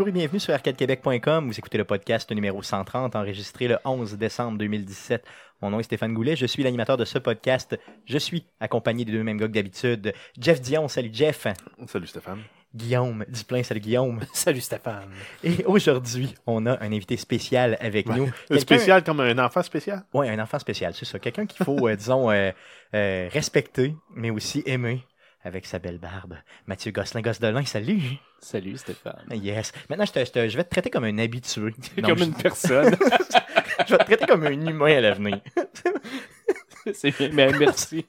bonjour et bienvenue sur arcadequebec.com. Vous écoutez le podcast numéro 130, enregistré le 11 décembre 2017. Mon nom est Stéphane Goulet, je suis l'animateur de ce podcast. Je suis accompagné des deux mêmes gars que d'habitude. Jeff Dion, salut Jeff. Salut Stéphane. Guillaume Duplain, salut Guillaume. Salut Stéphane. Et aujourd'hui, on a un invité spécial avec nous. Un spécial comme un enfant spécial? Ouais, un enfant spécial, c'est ça. Quelqu'un qu'il faut, euh, disons, euh, euh, respecter, mais aussi aimer avec sa belle barbe. Mathieu Gosselin Gosselin, salut. Salut Stéphane. Yes. Maintenant, je, te- je te- je vais te traiter comme un habitué. Non, comme je, une personne. je vais te traiter comme un humain à l'avenir. C'est bien, mais merci.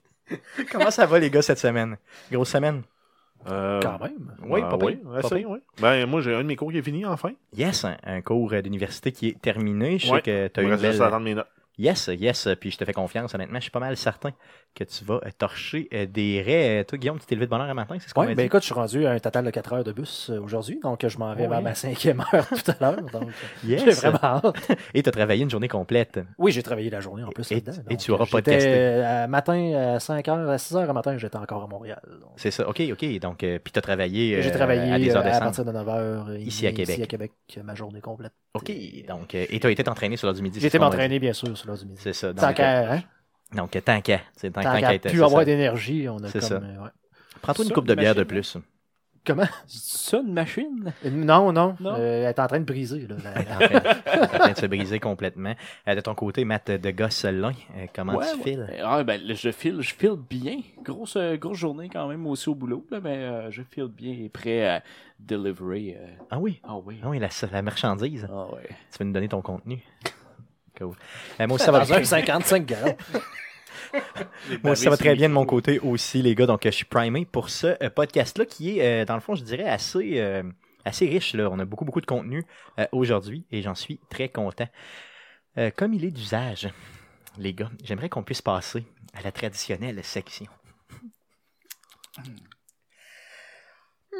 Comment ça va, les gars, cette semaine? Grosse semaine? Euh, Quand même. Oui, ah, pas oui, assez, oui. Ben, moi, j'ai un de mes cours qui est fini, enfin. Yes, un, un cours d'université qui est terminé. Je sais que tu as me une belle... à mes notes. Yes, yes, puis je te fais confiance, honnêtement. Je suis pas mal certain que tu vas euh, torcher euh, des raies. Euh, Toi, Guillaume, tu t'es levé de bonne heure un matin, c'est ce qu'on Oui, ben écoute, je suis rendu à un total de 4 heures de bus euh, aujourd'hui, donc euh, je m'en vais vers oui. ma cinquième heure tout à l'heure. Donc, euh, Yes. j'ai vraiment hâte. Et tu as travaillé une journée complète. Oui, j'ai travaillé la journée en plus. Et- là-dedans, et tu auras euh, podcasté. euh, à matin, à 5 heures, à 6 heures le matin, j'étais encore à Montréal. C'est ça. OK, OK. Donc, euh, puis tu as travaillé, euh, travaillé à des heures euh, à partir de 9 heures. Ici à Québec. Ici à Québec, euh, ma journée complète. OK. Donc, euh, et tu as été t'entraîner sur l'heure du midi. J'ai été m'entraîner, bien sûr, sur l'heure du midi. C'est ça. Tant Donc, qu'à hein, donc, tant qu'à. Tant, tant qu'à avoir d'énergie, on a C'est comme. ça. euh, ouais. Prends-toi une coupe de bière de plus. Comment? Ça, une machine? Non, non. Non? euh, elle est en train de briser. Là, Elle est en train- elle est en train de se briser complètement. Euh, de ton côté, Matt de Gosselin, euh, comment Ouais, tu ouais. files? Ah, ben, je file, je file bien. Grosse, euh, grosse journée quand même aussi au boulot, là, mais euh, je file bien et prêt à delivery. euh. Ah oui? Ah oui. Ah oui, la, la marchandise. Ah ouais. Tu veux nous donner ton contenu? Cool. Euh, moi aussi, ça va Dans un 55 grammes. Moi, ça va très bien de mon côté aussi, les gars. Donc, je suis primé pour ce euh, podcast-là qui est, euh, dans le fond, je dirais, assez, euh, assez riche. Là. On a beaucoup, beaucoup de contenu euh, aujourd'hui et j'en suis très content. Euh, comme il est d'usage, les gars, j'aimerais qu'on puisse passer à la traditionnelle section.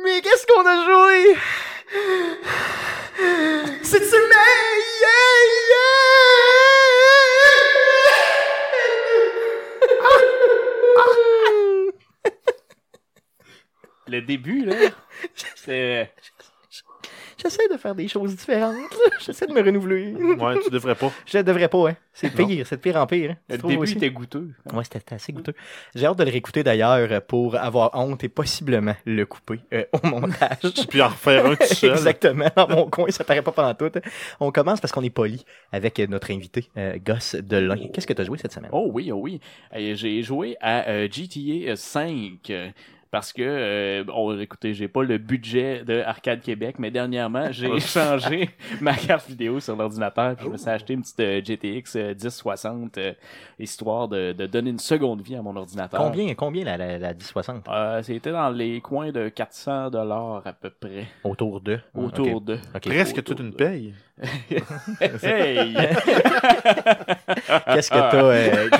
Mais qu'est-ce qu'on a joué? Cette semaine? Le début, là, c'est. J'essaie de faire des choses différentes. là. J'essaie de me renouveler. Ouais, tu devrais pas. Je devrais pas, hein. C'est Non. pire, c'est de pire en pire. hein. Tu Le trouves début aussi? était goûteux. Ouais, c'était c'était assez goûteux. J'ai hâte de le réécouter d'ailleurs pour avoir honte et possiblement le couper euh, au montage. Puis en refaire un tout seul. Exactement, dans mon coin, ça paraît pas pendant tout. On commence parce qu'on est poli avec notre invité, euh, Gosse Delin. Qu'est-ce que tu as joué cette semaine? Oh oui, oh oui. Euh, J'ai joué à euh, GTA 5 euh, parce que, euh, bon, écoutez, j'ai pas le budget de Arcade Québec, mais dernièrement, j'ai changé ma carte vidéo sur l'ordinateur. puis Je me suis acheté une petite euh, GTX euh, 1060 euh, histoire de, de donner une seconde vie à mon ordinateur. Combien, combien la, la, la 1060? Euh, C'était dans les coins de 400 dollars à peu près. Autour de? Autour Ok. de. Ok. Presque Autour toute une paye. Hey! Qu'est-ce que t'as...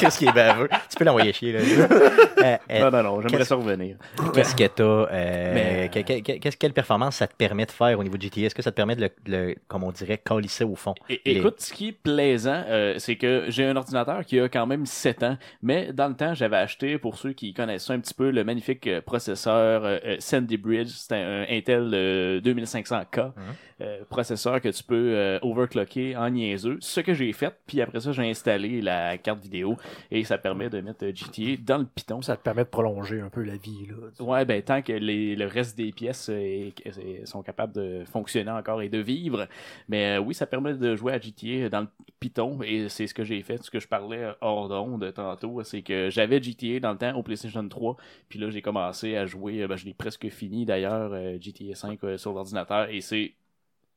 Qu'est-ce qui est baveux? Tu peux l'envoyer chier, là. Euh, euh, non, non, non, j'aimerais ça revenir. Qu'est-ce que t'as, euh, Mais, que- que- que- qu'est-ce- quelle performance ça te permet de faire au niveau de GTA? Est-ce que ça te permet de le, le- comme on dirait, calisser au fond? É- Les- Écoute, ce qui est plaisant, euh, c'est que j'ai un ordinateur qui a quand même 7 ans, mais dans le temps, j'avais acheté, pour ceux qui connaissent ça un petit peu, le magnifique processeur Sandy Bridge. C'est un, Intel euh, 2500K. Euh, processeur que tu peux euh, overclocker en niaiseux. Ce que j'ai fait, puis après ça, j'ai installé la carte vidéo et ça permet de mettre euh, GTA dans le Python. Ça te permet de prolonger un peu la vie. Là. Ouais, ben tant que les, le reste des pièces euh, est- est- sont capables de fonctionner encore et de vivre. Mais euh, oui, ça permet de jouer à GTA dans le Python et c'est ce que j'ai fait, ce que je parlais hors d'onde tantôt, c'est que j'avais GTA dans le temps au PlayStation 3, puis là j'ai commencé à jouer, ben, je l'ai presque fini d'ailleurs, GTA 5 euh, sur l'ordinateur et c'est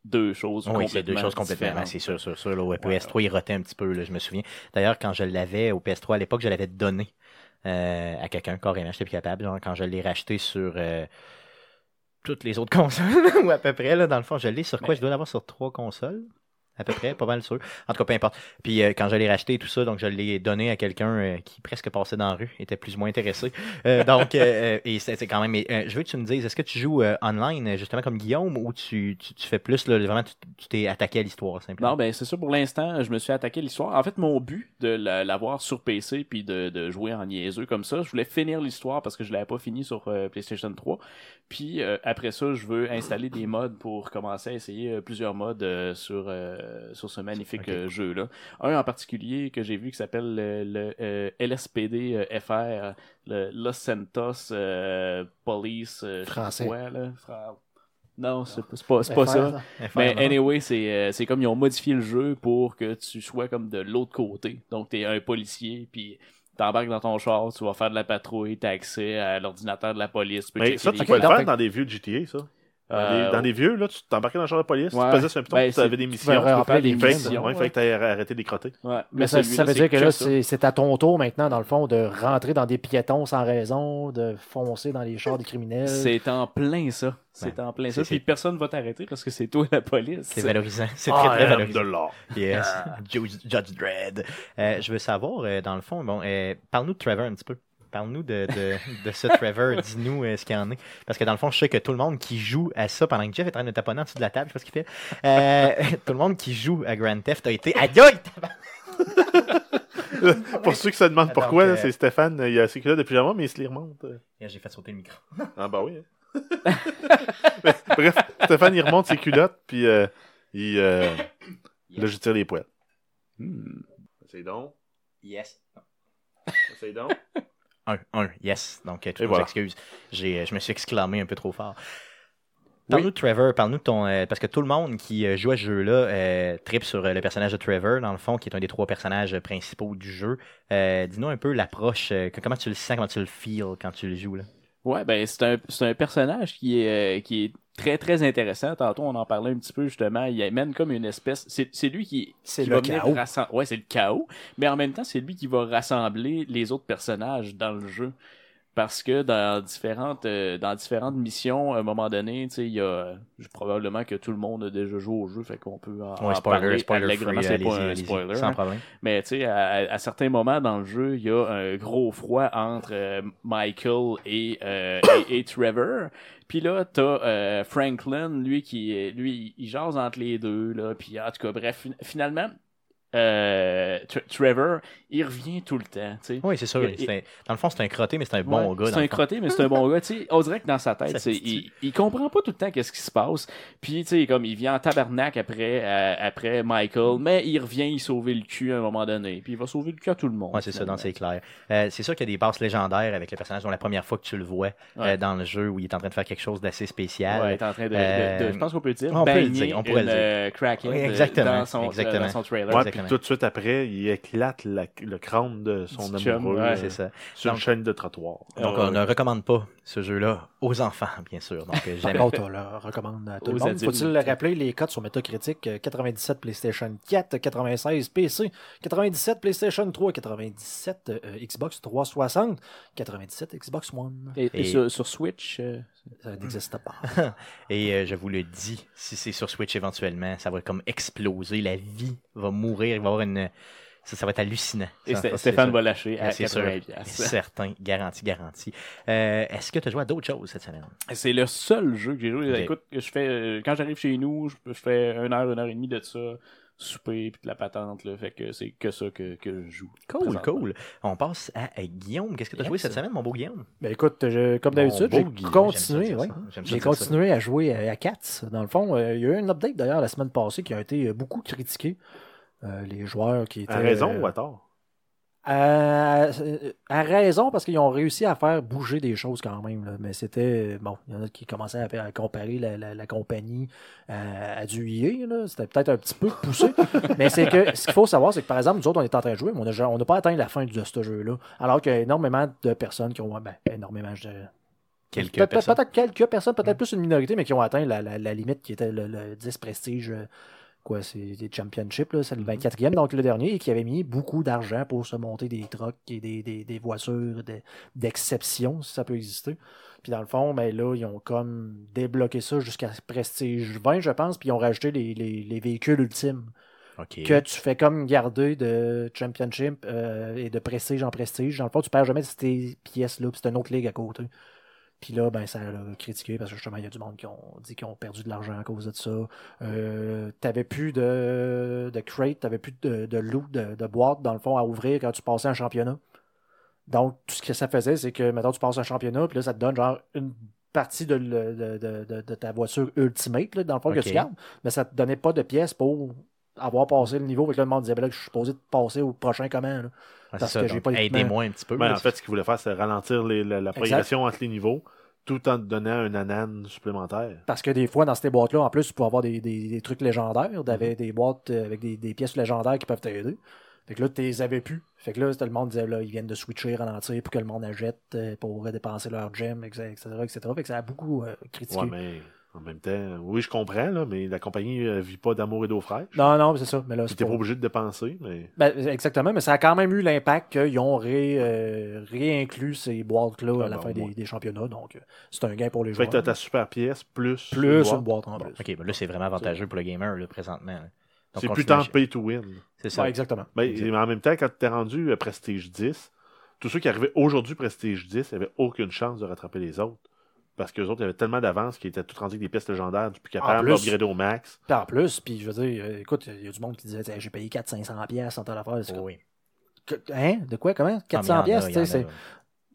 deux choses Oui, complètement c'est deux choses complètement. différentes. C'est sûr, sûr, sûr. Là, au PS3, il rotait un petit peu, là, je me souviens. D'ailleurs, quand je l'avais au PS3 à l'époque, je l'avais donné euh, à quelqu'un carrément. J'étais plus capable. Genre, quand je l'ai racheté sur euh, toutes les autres consoles, ou à peu près, là, dans le fond, je l'ai sur quoi? Mais- Je dois l'avoir sur trois consoles. À peu près, pas mal sûr. En tout cas, peu importe. Puis euh, quand je l'ai racheté et tout ça, donc je l'ai donné à quelqu'un euh, qui presque passait dans la rue, était plus ou moins intéressé. Euh, donc, euh, euh, et c'est quand même. mais, je veux que tu me dises, est-ce que tu joues online, justement comme Guillaume, ou tu, tu, tu fais plus, là, vraiment, tu t'es attaqué à l'histoire, simplement? Non, ben c'est ça pour l'instant. Je me suis attaqué à l'histoire. En fait, mon but de la- l'avoir sur PC puis de, de jouer en niaiseux comme ça, je voulais finir l'histoire parce que je l'avais pas fini sur PlayStation 3. Puis après ça, je veux installer des mods pour commencer à essayer plusieurs mods euh, sur euh, sur ce magnifique euh, jeu-là. Un en particulier que j'ai vu qui s'appelle le, le, euh, LSPD euh, FR, le Los Santos euh, Police euh, Français. quoi, là. Fra- Non, c'est pas, c'est pas, pas ça. FR, Mais non? anyway, c'est euh, c'est comme ils ont modifié le jeu pour que tu sois comme de l'autre côté. Donc t'es un policier, puis t'embarques dans ton char, tu vas faire de la patrouille, t'as accès à l'ordinateur de la police. tu peux Mais checker ça, tu peux le faire dans des vieux GTA, ça. Dans, Euh, les, dans les vieux, là, tu t'embarquais dans le char de police, Ouais. tu faisais sur un piton, Ben, tu avais des missions. remplir faire des des missions. ouais, fait que t'as arrêté des. Ouais, Mais ça, celui-là, ça veut dire que là, ça. c'est à ton tour maintenant, dans le fond, de rentrer dans des piétons sans raison, de foncer dans les chars des criminels. C'est en plein ça. C'est en plein ça. C'est- Puis personne va t'arrêter parce que c'est toi la police. C'est valorisant. C'est Ah, très, très valorisant. de l'or. Yes. Judge, Judge Dredd. Euh, je veux savoir, euh, dans le fond, bon, euh, parle-nous de Trevor un petit peu. Parle-nous de, de, de ce Trevor. Dis-nous euh, ce qu'il y en est. Parce que dans le fond, je sais que tout le monde qui joue à ça, pendant que Jeff est en train de taponner en dessous de la table, je sais pas ce qu'il fait, euh, tout le monde qui joue à Grand Theft a été. Aïe! Pour ceux qui se demandent Donc, pourquoi, euh, c'est Stéphane, il a ses culottes de pyjama, mais il se les remonte. J'ai fait sauter le micro. Ah bah oui. hein. Mais, bref, Stéphane, il remonte ses culottes, puis euh, il... Euh, Là, je tire les poils. Hmm. C'est donc. Yes. C'est donc. Un, un, yes. Donc, euh, nos voilà. excuses. J'ai, euh, je me suis exclamé un peu trop fort. Parle-nous de Trevor, parle-nous de ton. euh, parce que tout le monde qui euh, joue à ce jeu-là euh, tripe sur le personnage de Trevor, dans le fond, qui est un des trois personnages principaux du jeu. Euh, dis-nous un peu l'approche, euh, comment tu le sens, comment tu le feels quand tu le joues. Là? Ouais, ben c'est un, c'est un personnage qui est, euh, qui est très très intéressant. Tantôt, on en parlait un petit peu justement. Il amène comme une espèce. C'est, c'est lui qui, C'est le va chaos. Ouais, c'est le chaos. Mais en même temps, c'est lui qui va rassembler les autres personnages dans le jeu. Parce que dans différentes euh, dans différentes missions, à un moment donné, tu sais, il y a probablement que tout le monde a déjà joué au jeu, fait qu'on peut en, en Ouais, spoiler, parler spoiler allègrement. free, C'est allez-y, pas un allez-y, spoiler. sans hein. problème. Mais tu sais, à, à certains moments dans le jeu, il y a un gros froid entre euh, Michael et, euh, et, et Trevor. Puis là, t'as euh, Franklin, lui qui lui, il jase entre les deux là. Puis en tout cas, bref, fin- finalement, euh, Tre- Trevor, il revient tout le temps. Tu sais. Oui, c'est sûr. Un- dans le fond, c'est un crotté, mais c'est un bon Ouais, gars. C'est un crotté, mais c'est un bon gars. Tu sais, on dirait que dans sa tête, il, il comprend pas tout le temps qu'est-ce qui se passe. Puis, tu sais, comme il vient en tabarnak après, euh, après Michael, mais il revient y sauver le cul à un moment donné. Puis il va sauver le cul à tout le monde. Ouais, c'est ça, c'est clair. Euh, c'est sûr qu'il y a des passes légendaires avec le personnage dont la première fois que tu le vois euh, Ouais. dans le jeu où il est en train de faire quelque chose d'assez spécial. Ouais, il est en train de, de- de- je pense qu'on peut le dire, on peut le dire, on pourrait une, le dire. crackhead Oui, exactement, dans son, exactement. euh, dans son trailer. Ouais, Exactement. tout de suite après, il éclate la- le crâne de son Du chum, amoureux ouais, euh, c'est ça. sur une chaîne de trottoir. Donc, Euh, on ne recommande pas ce jeu-là aux enfants, bien sûr. Donc, euh, Par jamais. contre, on le recommande à tout le monde. adultes. Faut-il le rappeler, les codes sur Metacritic, euh, 97 PlayStation 4, 96 PC, 97 PlayStation 3, 97 euh, Xbox 360, 97 Xbox One. Et, et Et- sur, sur Switch, euh, Ça n'existe pas. Et euh, je vous le dis, si c'est sur Switch éventuellement, ça va comme exploser. La vie va mourir. Il va y avoir une. Ça, ça va être hallucinant. et Ça, Stéphane va lâcher à C'est sûr. 80 piastres. Certain, garanti, garanti. Euh, Est-ce que tu as joué à d'autres choses cette semaine? C'est le seul jeu que j'ai joué. Écoute, je fais euh, quand j'arrive chez nous, je, je fais une heure, une heure et demie de ça, souper puis de la patente là, fait que c'est que ça que, que je joue. Cool, cool. On passe à, à Guillaume. Qu'est-ce que tu as Yes. joué cette semaine, mon beau Guillaume? Ben écoute, je- comme d'habitude, j'ai continué, ouais. ça J'ai continué à jouer à, à Cats. Dans le fond, euh, il y a eu un update d'ailleurs la semaine passée qui a été beaucoup critiqué. Euh, les joueurs qui étaient. À raison euh, ou à tort? À, à raison, parce qu'ils ont réussi à faire bouger des choses quand même. là. Mais c'était. Bon, il y en a qui commençaient à, comparer la, la- la compagnie à, à du. C'était peut-être un petit peu poussé. mais c'est que ce qu'il faut savoir, c'est que par exemple, nous autres, on est en train de jouer, mais on n'a on n'a pas atteint la fin de ce jeu-là. Alors qu'il y a énormément de personnes qui ont. Ben, énormément, je dirais. Quelques Peut- peut- personnes. Peut-être quelques personnes, peut-être plus une minorité, mais qui ont atteint la, la- la limite qui était le, le 10 prestige. Quoi, c'est des championships, là, c'est le 24e, donc le dernier, et qui avait mis beaucoup d'argent pour se monter des trucks et des, des, des voitures de- d'exception, si ça peut exister. Puis dans le fond, ben là, ils ont comme débloqué ça jusqu'à Prestige 20, je pense, puis ils ont rajouté les, les- les véhicules ultimes que tu fais comme garder de championship euh, et de prestige en prestige. Dans le fond, tu perds jamais ces pièces-là, puis c'est une autre ligue à côté. Puis là, ben, ça l'a critiqué parce que justement, il y a du monde qui ont dit qu'ils ont perdu de l'argent à cause de ça. Euh, t'avais plus de, de crate, t'avais plus de, de loot, de, de boîte, dans le fond, à ouvrir quand tu passais un championnat. Donc, tout ce que ça faisait, c'est que maintenant tu passes un championnat, puis là, ça te donne genre une partie de, de, de- ta voiture ultimate, là, dans le fond, que tu gardes, mais ça te donnait pas de pièces pour avoir passé le niveau. Fait que là, le monde disait, ben là, je suis supposé de passer au prochain comment. là. Parce ça, que j'ai pas. Aidez-moi un petit peu. Ben, là. en fait, ce qu'il voulait faire, c'est ralentir les- la, la progression entre les niveaux tout en te donnant un anan supplémentaire. Parce que des fois, dans ces boîtes-là, en plus, tu peux avoir des, des- des trucs légendaires. Mhm. T'avais des boîtes euh, avec des, des pièces légendaires qui peuvent t'aider. Fait que là, tu les avais plus. Fait que là, le monde disait, là, ils viennent de switcher, ralentir pour que le monde achète euh, pour dépenser leur gem, etc., etc. Fait que ça a beaucoup euh, critiqué. Ouais, mais en même temps, oui, je comprends, là, mais la compagnie ne vit pas d'amour et d'eau fraîche. Non, non, c'est ça. Mais là, Tu pas- pas obligé de dépenser, mais. Ben, exactement, mais ça a quand même eu l'impact qu'ils ont ré, euh, réinclus ces boîtes-là Ah, à la ben, fin des, championnats. Donc, euh, c'est un gain pour les Fait joueurs. que t'as ta super pièce plus. Plus une une boîte. en Bon, plus. OK, ben là, c'est vraiment avantageux pour le gamer, là, présentement. C'est plus tant pay to win. C'est ça. Ouais, exactement. Ben, mais en même temps, quand tu es rendu à Prestige 10, tous ceux qui arrivaient aujourd'hui Prestige 10 n'avaient aucune chance de rattraper les autres. Parce qu'eux autres, ils avaient tellement d'avance qu'ils étaient tous rendus avec des pièces légendaires, du plus capable d'upgrader au max. Puis en plus, puis je veux dire, euh, écoute, il y a du monde qui disait, j'ai payé 400-500$ pièces en temps d'affaires. Oui. que- Hein? De quoi? Comment? Ah, mais il y en 400$? a, pièces, tu sais, c'est-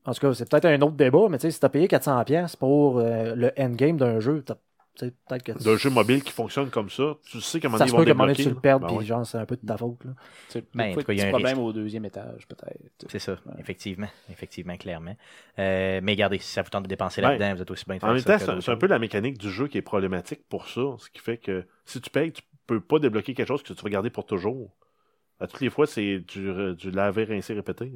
En tout cas, c'est peut-être un autre débat, mais tu sais, si t'as payé 400$ pièces pour euh, le endgame d'un jeu, t'as- peut-être que D'un jeu mobile qui fonctionne comme ça, tu sais qu'à un moment ça donné, se ils vont peut donné, débloquer. tu le perdes, Ben puis ouais. genre, c'est un peu de ta faute. Là. Sais, Ben, des en fois, tout cas, il y a un problème au deuxième étage, peut-être. C'est ça, effectivement. Effectivement, clairement. Euh, mais regardez, si ça vous tente de dépenser Ben, là-dedans, vous êtes aussi bien de En faire même ça temps, que c'est un- d'autres c'est un choses. peu la mécanique du jeu qui est problématique pour ça. Ce qui fait que si tu payes, tu peux pas débloquer quelque chose que tu vas garder pour toujours. À toutes les fois, c'est du, re- du laver, rincer, répéter.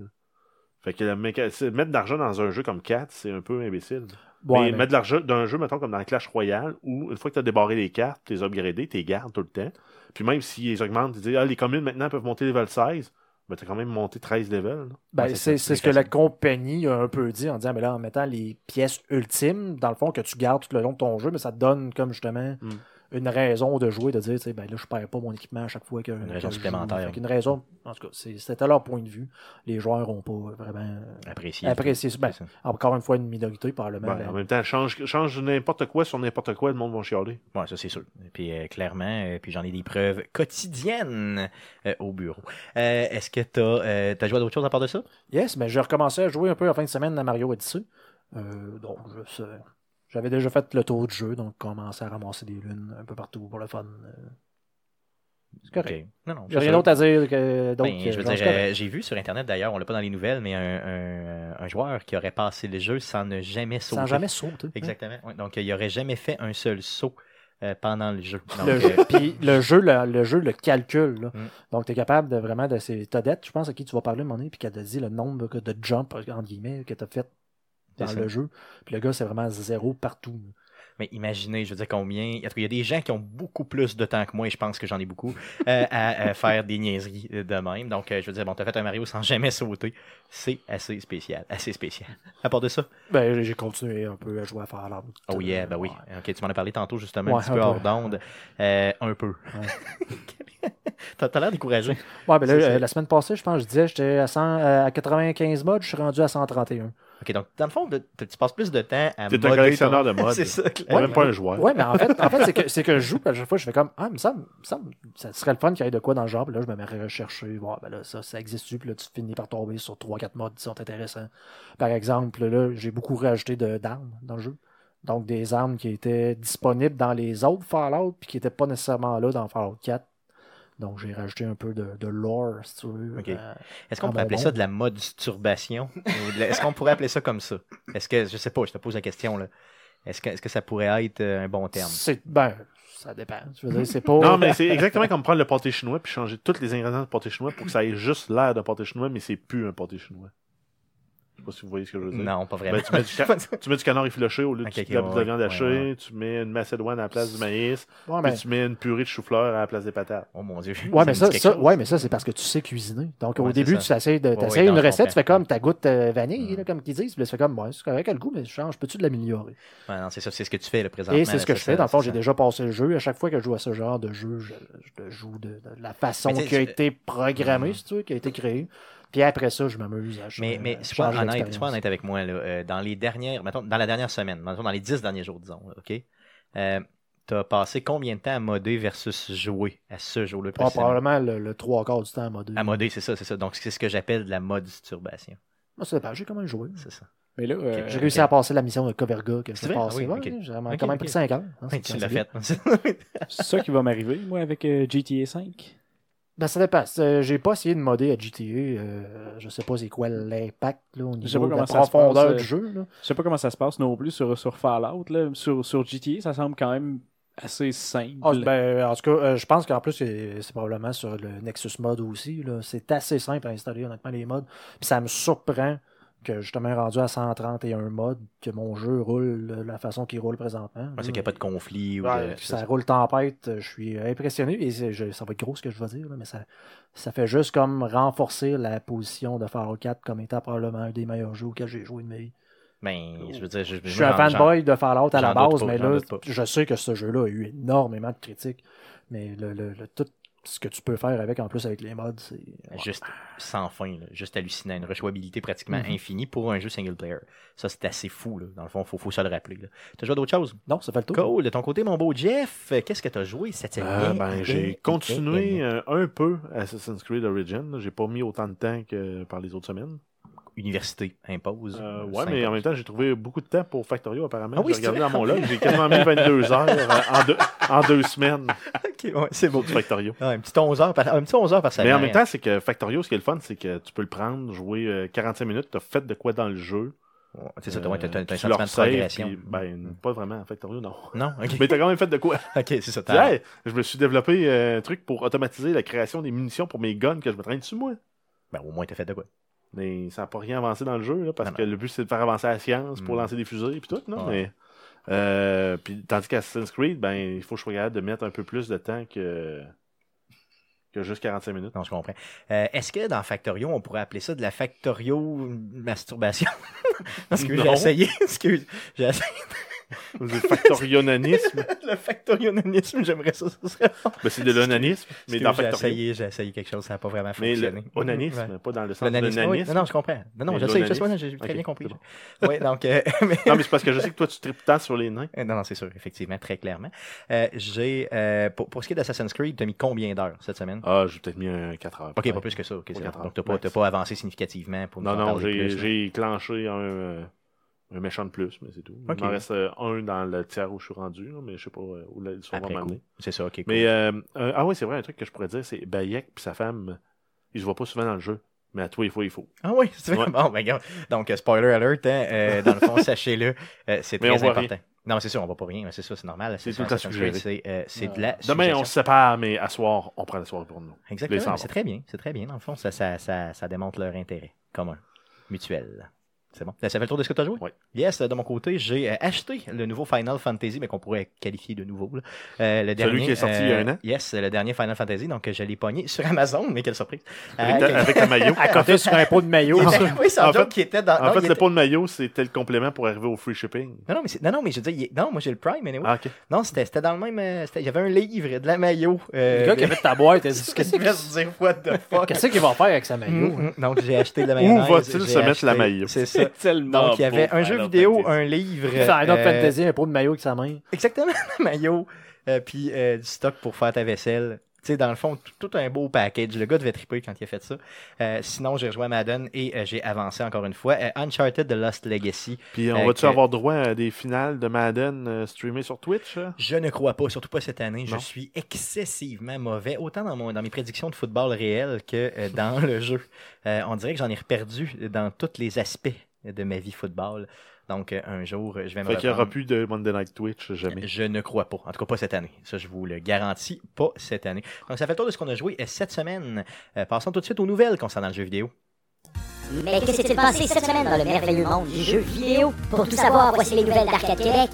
Fait que la méca- mettre de l'argent dans un jeu comme 4, c'est un peu imbécile. Ouais, mais mais- mettre de l'argent dans un jeu, mettons, comme dans Clash Royale, où une fois que tu as débarré les cartes, tu les upgradées, tu les gardes tout le temps. Puis même s'ils augmentent, tu dis, ah, les communes maintenant peuvent monter level 16, ben, tu as quand même monté 13 levels. Ben, Ouais, c'est ce que la compagnie a un peu dit en disant, mais là, en mettant les pièces ultimes, dans le fond, que tu gardes tout le long de ton jeu, mais ça te donne comme justement Mm. Une raison de jouer, de dire, tu sais, ben là, je perds pas mon équipement à chaque fois que. Une que raison je joue. supplémentaire. Qu'une raison, en tout cas, c'est- c'était leur point de vue. Les joueurs n'ont pas vraiment Apprécié. apprécié ça. Ben, encore une fois, une minorité, probablement. Ben, mais- en même temps, change, change n'importe quoi sur n'importe quoi, le monde va chialer. Ouais, ça c'est sûr. Et puis euh, clairement, euh, puis j'en ai des preuves quotidiennes euh, au bureau. Euh, Est-ce que tu as, joué à d'autres choses à part de ça? Yes, mais j'ai recommencé à jouer un peu en fin de semaine à Mario Odyssey. Euh, donc, je sais- j'avais déjà fait le tour du jeu, donc commencé à ramasser des lunes un peu partout pour le fun. euh. C'est correct. Non, non. J'ai c'est rien d'autre à dire que. Ben, je veux dire, c'est euh, j'ai vu sur Internet d'ailleurs, on l'a pas dans les nouvelles, mais un, un- un joueur qui aurait passé le jeu sans ne jamais sauter. Sans jamais sauter. hein. Exactement. ouais. Donc, il aurait jamais fait un seul saut euh, pendant le jeu. Donc, Le euh, jeu, puis le jeu, le, le jeu le calcule. là. Mm. Donc, tu es capable de vraiment de ces Todette, je pense à qui tu vas parler à un moment donné, puis qu'elle te dit le nombre de jumps, entre guillemets, que tu as fait dans le jeu. Puis le gars, c'est vraiment zéro partout. Mais imaginez, je veux dire, combien. En tout cas, il y a des gens qui ont beaucoup plus de temps que moi, et je pense que j'en ai beaucoup, euh, à, à faire des niaiseries de même. Donc, euh, je veux dire, bon, t'as fait un Mario sans jamais sauter. C'est assez spécial. Assez spécial. À part de ça. Ben, j'ai- continué un peu à jouer à Fallout. Oh yeah, ben oui. Ok, tu m'en as parlé tantôt justement, Ouais, un petit peu hors d'onde. Euh, un peu. T'as l'air découragé. Ouais, ben là, euh, la semaine passée, je pense, je disais, j'étais à, 100, euh, à 95 modes, je suis rendu à 131. Ok, donc, dans le fond, tu tu passes plus de temps à T'es un collectionneur ton- de modes. C'est ça, clairement. même pas un joueur. Ouais, mais en fait, en fait c'est que, c'est que je joue, puis à chaque fois, je fais comme, ah, il me semble, ça serait le fun qu'il y ait de quoi dans le genre, puis là, je me mets à rechercher, voir, ben là, ça, ça existe-tu, puis là, tu finis par tomber sur 3-4 modes qui sont intéressants. Par exemple, là, j'ai beaucoup rajouté de- d'armes dans le jeu. Donc, des armes qui étaient disponibles dans les autres Fallout, puis qui n'étaient pas nécessairement là dans Fallout 4. Donc, j'ai rajouté un peu de, de lore, si tu veux. Ok. euh, Est-ce qu'on pourrait appeler ça de la masturbation? Est-ce qu'on pourrait appeler ça comme ça? Est-ce que, je sais pas, je te pose la question, là. Est-ce que, est-ce que ça pourrait être euh, un bon terme? c'est, ben, ça dépend. Je veux dire, c'est pas. Non, mais c'est exactement comme prendre le pâté chinois puis changer tous les ingrédients de pâté chinois pour que ça ait juste l'air d'un pâté chinois, mais c'est plus un pâté chinois. Sais pas si vous voyez ce que je veux dire. Non, pas vraiment. Ben, tu, mets du tu mets du canard effiloché au lieu de, la, ouais, de la viande hachée, ouais, tu mets une macédoine à la place du maïs, Ouais, puis mais, tu mets une purée de chou-fleur à la place des patates. Oh mon dieu. ouais, mais ça, ouais, mais ça, c'est parce que tu sais cuisiner. Donc, Ouais, au début, ça. tu essaies de, ouais, non, une recette, tu fais comme ta goutte euh, vanille, Mm. là, comme qu'ils disent. Puis tu fais comme, ouais, c'est correct, le goût, mais je change, peux-tu de l'améliorer? Ouais, non, c'est ça, c'est ce que tu fais le présentement. Et c'est ce que je fais. Dans le fond, j'ai déjà passé le jeu. À chaque fois que je joue à ce genre de jeu, je, joue de, la façon qui a été programmée, si tu veux, qui a été créée. Puis après ça, je m'amuse à Mais, mais sois honnête, sois honnête avec moi. Là, euh, dans les dernières, mettons, dans la dernière semaine, mettons, dans les dix derniers jours, disons, là, OK? Euh, T'as passé combien de temps à modder versus jouer à ce jour-là Pas précisément? probablement le, le trois quarts du temps à mode. À modder, c'est ça, c'est ça. Donc, c'est ce que j'appelle de la modisturbation. Moi, ça dépend, j'ai quand même joué. C'est ça. Mais là, euh, J'ai réussi à passer la mission de Coverga que vrai? passé. Ah oui, Ouais, ok. J'ai vraiment Ok, quand même pris 5 heures. hein, tu l'as fait. c'est ça qui va m'arriver, moi, avec euh, GTA 5. Ben, ça dépend. C'est- J'ai pas essayé de modder à GTA. euh, je sais pas c'est quoi l'impact là, au niveau de la profondeur passe, du euh, jeu. Là. Je sais pas comment ça se passe non plus sur, sur Fallout. Là. Sur, sur GTA, ça semble quand même assez simple. Ah, ben, en tout cas, euh, je pense qu'en plus, c'est probablement sur le Nexus Mod aussi. C'est assez simple à installer, honnêtement, les mods. Puis ça me surprend que justement rendu à 131 mods, que mon jeu roule de la façon qu'il roule présentement. C'est qu'il n'y a pas de conflit. Ou Ouais, de... puis ça roule tempête, je suis impressionné et je- ça va être gros ce que je vais dire, là, mais ça, ça fait juste comme renforcer la position de Fallout 4 comme étant probablement un des meilleurs jeux auxquels j'ai joué de ma vie. Ben, je veux dire, je, Je suis un fanboy de Fallout à la base, pas, mais là, je sais que ce jeu-là a eu énormément de critiques. Mais le, le- le- tout ce que tu peux faire avec, en plus avec les mods, c'est. Juste sans fin, là, juste hallucinant, une rejouabilité pratiquement Mhm. infinie pour un jeu single player. Ça, c'est assez fou, là. dans le fond, faut, faut se le rappeler. là. T'as joué à d'autres choses? Non, ça fait le tour. Cool, de ton côté, mon beau Jeff, euh, qu'est-ce que t'as joué cette Euh, semaine? ben, j'ai continué euh, un peu Assassin's Creed Origin. J'ai pas mis autant de temps que par les autres semaines. Université impose. Euh, euh, ouais, mais en même temps, j'ai trouvé beaucoup de temps pour Factorio, apparemment. Ah oui, j'ai regardé dans mon log, j'ai quasiment mis 22 heures euh, en, deux, en deux semaines Ok, ouais, c'est beau. du Factorio. Ouais, un petit 11 heures par, un petit 11 heures par semaine. Mais en même temps, c'est que Factorio, ce qui est le fun, c'est que tu peux le prendre, jouer euh, 45 minutes, t'as fait de quoi dans le jeu. Ouais, c'est ça, t'as un tu sentiment de progression. puis, ben, pas vraiment, Factorio, non. Non, ok. Mais t'as quand même fait de quoi? ok, c'est ça. Tu dis, Hey, je me suis développé euh, un truc pour automatiser la création des munitions pour mes guns que je me traîne dessus, moi. Ben, au moins, t'as fait de quoi? Mais ça n'a pas rien avancé dans le jeu, là, parce Non, que le but c'est de faire avancer la science pour Mm. lancer des fusées et tout, non? Ouais. Mais, euh, puis, tandis qu'Assassin's Creed, ben, il faut que je sois capable de mettre un peu plus de temps que, que juste 45 minutes. Non, je comprends. Euh, Est-ce que dans Factorio, on pourrait appeler ça de la Factorio masturbation? Parce que j'ai essayé. Excuse. J'ai essayé. Le factorionanisme, le factorionanisme, j'aimerais ça. Ce serait ben, c'est de l'onanisme, mais dans j'ai essayé, j'ai essayé quelque chose, ça n'a pas vraiment Mais fonctionné. onanisme, Ouais. pas dans le sens de L'onanisme, oui. Non, non, je comprends. Non, non, Mais je sais, je sais, j'ai très bien compris. Oui, donc, euh, mais- Non, mais c'est parce que je sais que toi, tu tripes tant sur les nains. Euh, Non, non, c'est sûr, effectivement, très clairement. Euh, j'ai, euh, pour, pour ce qui est d'Assassin's Creed, t'as mis combien d'heures cette semaine? Ah, j'ai peut-être mis un 4 heures. Ok, pas plus que ça. ok, Donc, t'as pas, max. t'as pas avancé significativement pour nous Non, non, j'ai clenché un, euh, un méchant de plus, mais c'est tout. Il m'en reste euh, un dans le tiers où je suis rendu, là, mais je sais pas euh, où va Après coup. m'amener. C'est ça, ok. cool. Mais, euh, euh, ah oui, c'est vrai, un truc que je pourrais dire, c'est Bayek puis sa femme, ils se voient pas souvent dans le jeu. Mais à toi, il faut, il faut. Ah oui, c'est vrai. Ouais. Bon, ben. Donc, spoiler alert, hein, euh, dans le fond, sachez-le, euh, c'est très important. Non, c'est sûr, on voit pas rien, mais c'est ça, c'est normal. C'est tout Creed, suggéré. C'est euh, de la Demain, on se sépare, mais à soir, on prend la soirée pour nous. Exactement, c'est très bien, c'est très bien. Dans le fond, ça, ça, ça, ça démontre leur intérêt commun, mutuel. C'est bon. Ça fait le tour de ce que tu as joué? Oui. Yes, de mon côté, j'ai euh, acheté le nouveau Final Fantasy, mais qu'on pourrait qualifier de nouveau. là. Euh, le dernier, qui est sorti il y a un an? Yes, le dernier Final Fantasy. Donc, euh, je l'ai pogné sur Amazon, mais quelle surprise. Avec, Euh, avec ta maillot. À côté sur un pot de maillot. était- oui, c'est un fait- qui était dans. En non, fait, le était- pot de maillot, c'était le complément pour arriver au free shipping. Non, non, mais, non, non, mais je veux dire, non, moi j'ai le Prime, anyway. Ah. Non, c'était c'était dans le même. euh, Il y avait un livre, de la maillot. Euh, Le gars qui avait ta boîte, il dit Qu'est-ce qu'il va se dire? What the fuck? qu'est-ce qu'il va faire avec sa maillot? Mm, mm. Donc, j'ai acheté de la mayonnaise. va-t-il j'ai se mettre la maillot? C'est ça. tellement Donc, il y avait un jeu vidéo, Fantasy. un livre. Final euh, Fantasy, un pot de maillot avec sa main. Exactement, le maillot. euh, puis euh, du stock pour faire ta vaisselle. Tu sais, dans le fond, tout, un beau package. Le gars devait triper quand il a fait ça. Euh, sinon, j'ai rejoint Madden et euh, j'ai avancé encore une fois. Euh, Uncharted The Lost Legacy. Puis, on Euh, va-tu que- avoir droit à des finales de Madden euh, streamées sur Twitch? hein? Je ne crois pas, surtout pas cette année. Je suis excessivement mauvais, autant dans, mon, dans mes prédictions de football réel que euh, dans le jeu. Euh, on dirait que j'en ai perdu dans tous les aspects de ma vie football. Donc, euh, un jour, je vais me Fait qu'il n'y aura plus de Monday Night Twitch, jamais. Je ne crois pas. En tout cas, pas cette année. Ça, je vous le garantis, pas cette année. Donc, ça fait le tour de ce qu'on a joué euh, cette semaine. Euh, passons tout de suite aux nouvelles concernant le jeu vidéo. Mais que s'est-il passé cette semaine dans le merveilleux monde du jeu vidéo? Pour tout savoir, voici les nouvelles d'Arcade Québec.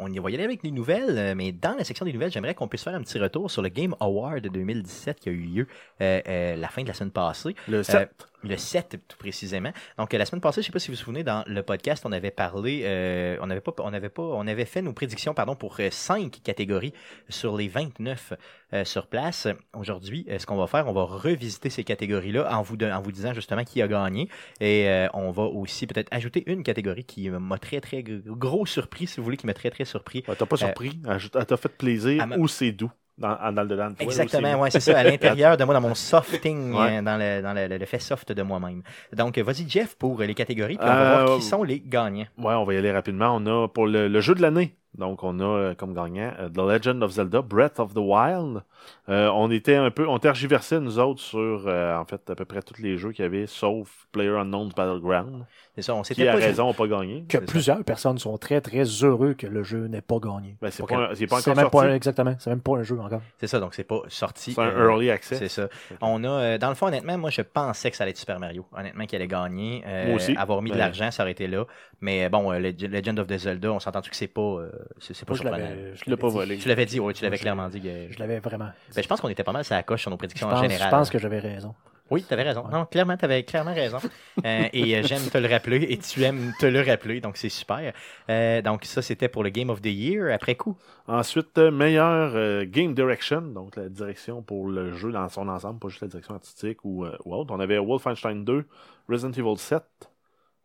On y va y aller avec les nouvelles, euh, mais dans la section des nouvelles, j'aimerais qu'on puisse faire un petit retour sur le Game Award 2017 qui a eu lieu euh, euh, la fin de la semaine passée. Le 7. Le 7, tout précisément. Donc, euh, la semaine passée, je ne sais pas si vous vous souvenez, dans le podcast, on avait parlé, euh, on avait pas, on avait pas, on avait fait nos prédictions, pardon, pour euh, 5 catégories sur les 29 euh, sur place. Aujourd'hui, ce qu'on va faire, on va revisiter ces catégories-là en vous, de- en vous disant justement qui a gagné. Et euh, on va aussi peut-être ajouter une catégorie qui m'a très, très gr- gros surpris, si vous voulez, qui m'a très, très surpris. Ouais, T'as pas surpris, elle elle t'a fait plaisir ou c'est doux? Dans, en dans le dedans de toi, Exactement, ouais, c'est ça, à l'intérieur de moi, dans mon softing, Ouais. euh, dans, le, dans le, le fait soft de moi-même. Donc, vas-y, Jeff, pour les catégories, puis on va voir Euh, qui sont les gagnants. Ouais, on va y aller rapidement. On a pour le, le jeu de l'année. Donc, on a euh, comme gagnant euh, The Legend of Zelda Breath of the Wild. Euh, on était un peu, on tergiversait nous autres sur, euh, en fait, à peu près tous les jeux qu'il y avait, sauf Player Unknown's Battleground, C'est ça, on qui s'était a pas raison pas gagné. Que C'est ça. plusieurs personnes sont très très heureux que le jeu n'ait pas gagné. Ben, c'est Pour pas, un- c'est pas C'est encore même pas sorti. exactement, c'est même pas un jeu encore. C'est ça, donc c'est pas sorti. C'est un euh, early access. C'est ça. On a, euh, dans le fond, honnêtement, moi, je pensais que ça allait être Super Mario. Honnêtement, qu'il allait gagner. Euh, Moi aussi. Avoir mis de Ben- l'argent, ça aurait été là. Mais bon, euh, Leg- Legend of the Zelda, on s'entend que c'est pas, euh, c'est c'est pas Moi, je surprenant. l'avais je l'ai pas volé. Tu l'avais dit, oui, tu l'avais Je- clairement dit. euh, Je l'avais vraiment. ben, je pense qu'on était pas mal sur la coche sur nos Je prédictions pense, en je général. pense que j'avais raison. Oui, tu avais raison. Ouais. Non, clairement, tu avais clairement raison. Euh, et euh, j'aime te le rappeler et tu aimes te le rappeler, donc c'est super. Euh, donc ça, c'était pour le Game of the Year après coup? Ensuite, euh, meilleure euh, game direction, donc la direction pour le jeu dans son ensemble, pas juste la direction artistique ou, euh, ou autre. On avait Wolfenstein 2, Resident Evil 7, euh,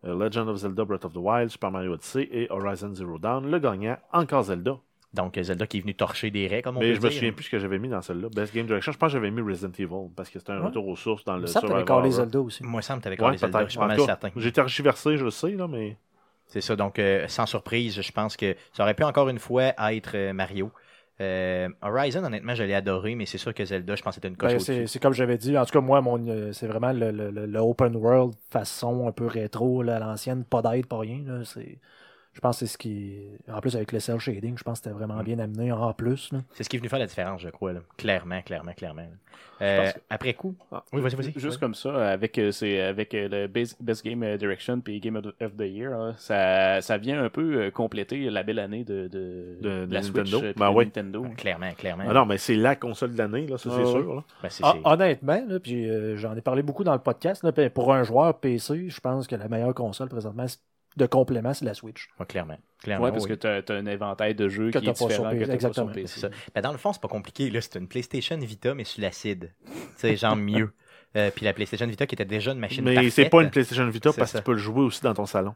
Legend of Zelda Breath of the Wild, Super Mario Odyssey et Horizon Zero Dawn. Le gagnant, encore Zelda. Donc euh, Zelda qui est venu torcher des raies, comme on Mais peut je me souviens plus ce que j'avais mis dans celle-là. Best Game direction, je pense que j'avais mis Resident Evil parce que c'était un Ouais. retour aux sources dans le Ça, t'avais Survivor. collé Zelda aussi. Moi, ça me t'avais Ouais, Zelda, je suis pas mal certain. J'ai tergiversé, je le sais, là, mais. C'est ça, donc euh, sans surprise, je pense que ça aurait pu encore une fois être euh, Mario. Euh, Horizon, honnêtement, je l'ai adoré, mais c'est sûr que Zelda, je pense que c'était une coche Ben, c'est c'est comme j'avais dit. En tout cas, moi, mon, euh, c'est vraiment le, le- le- le open world façon un peu rétro, là, à l'ancienne, pas d'aide, pas rien. là, c'est- Je pense que c'est ce qui. En plus, avec le cell shading, je pense que c'était vraiment Mm. bien amené en plus. là. C'est ce qui est venu faire la différence, je crois. Là. Clairement, clairement, clairement. Euh, que- Après coup? Ah. Oui, vas-y, vas-y. Juste comme ça, avec, euh, c'est, avec euh, le Best, Best Game Direction puis Game of the- Year, là, ça, ça vient un peu compléter la belle année de, de, De- de la Nintendo. Switch Ben ouais. Nintendo. Clairement, clairement. Ah non, mais c'est la console de l'année, là, ça c'est Ah, sûr. là. Ben, Ah, honnêtement, là, puis euh, j'en ai parlé beaucoup dans le podcast. là, pour un joueur PC, je pense que la meilleure console présentement c'est- de complément, c'est la Switch. Ouais, clairement. clairement Ouais, parce oui. que t'as, t'as un éventail de jeux Que qui t'as est pas différent que pas sur PC. C'est ça. Ben, dans le fond, c'est pas compliqué. Là, c'est une PlayStation Vita, mais sur l'acide. Tu sais, genre mieux. Euh, puis la PlayStation Vita qui était déjà une machine Mais parfaite. c'est pas une PlayStation Vita C'est parce que tu peux le jouer aussi dans ton salon.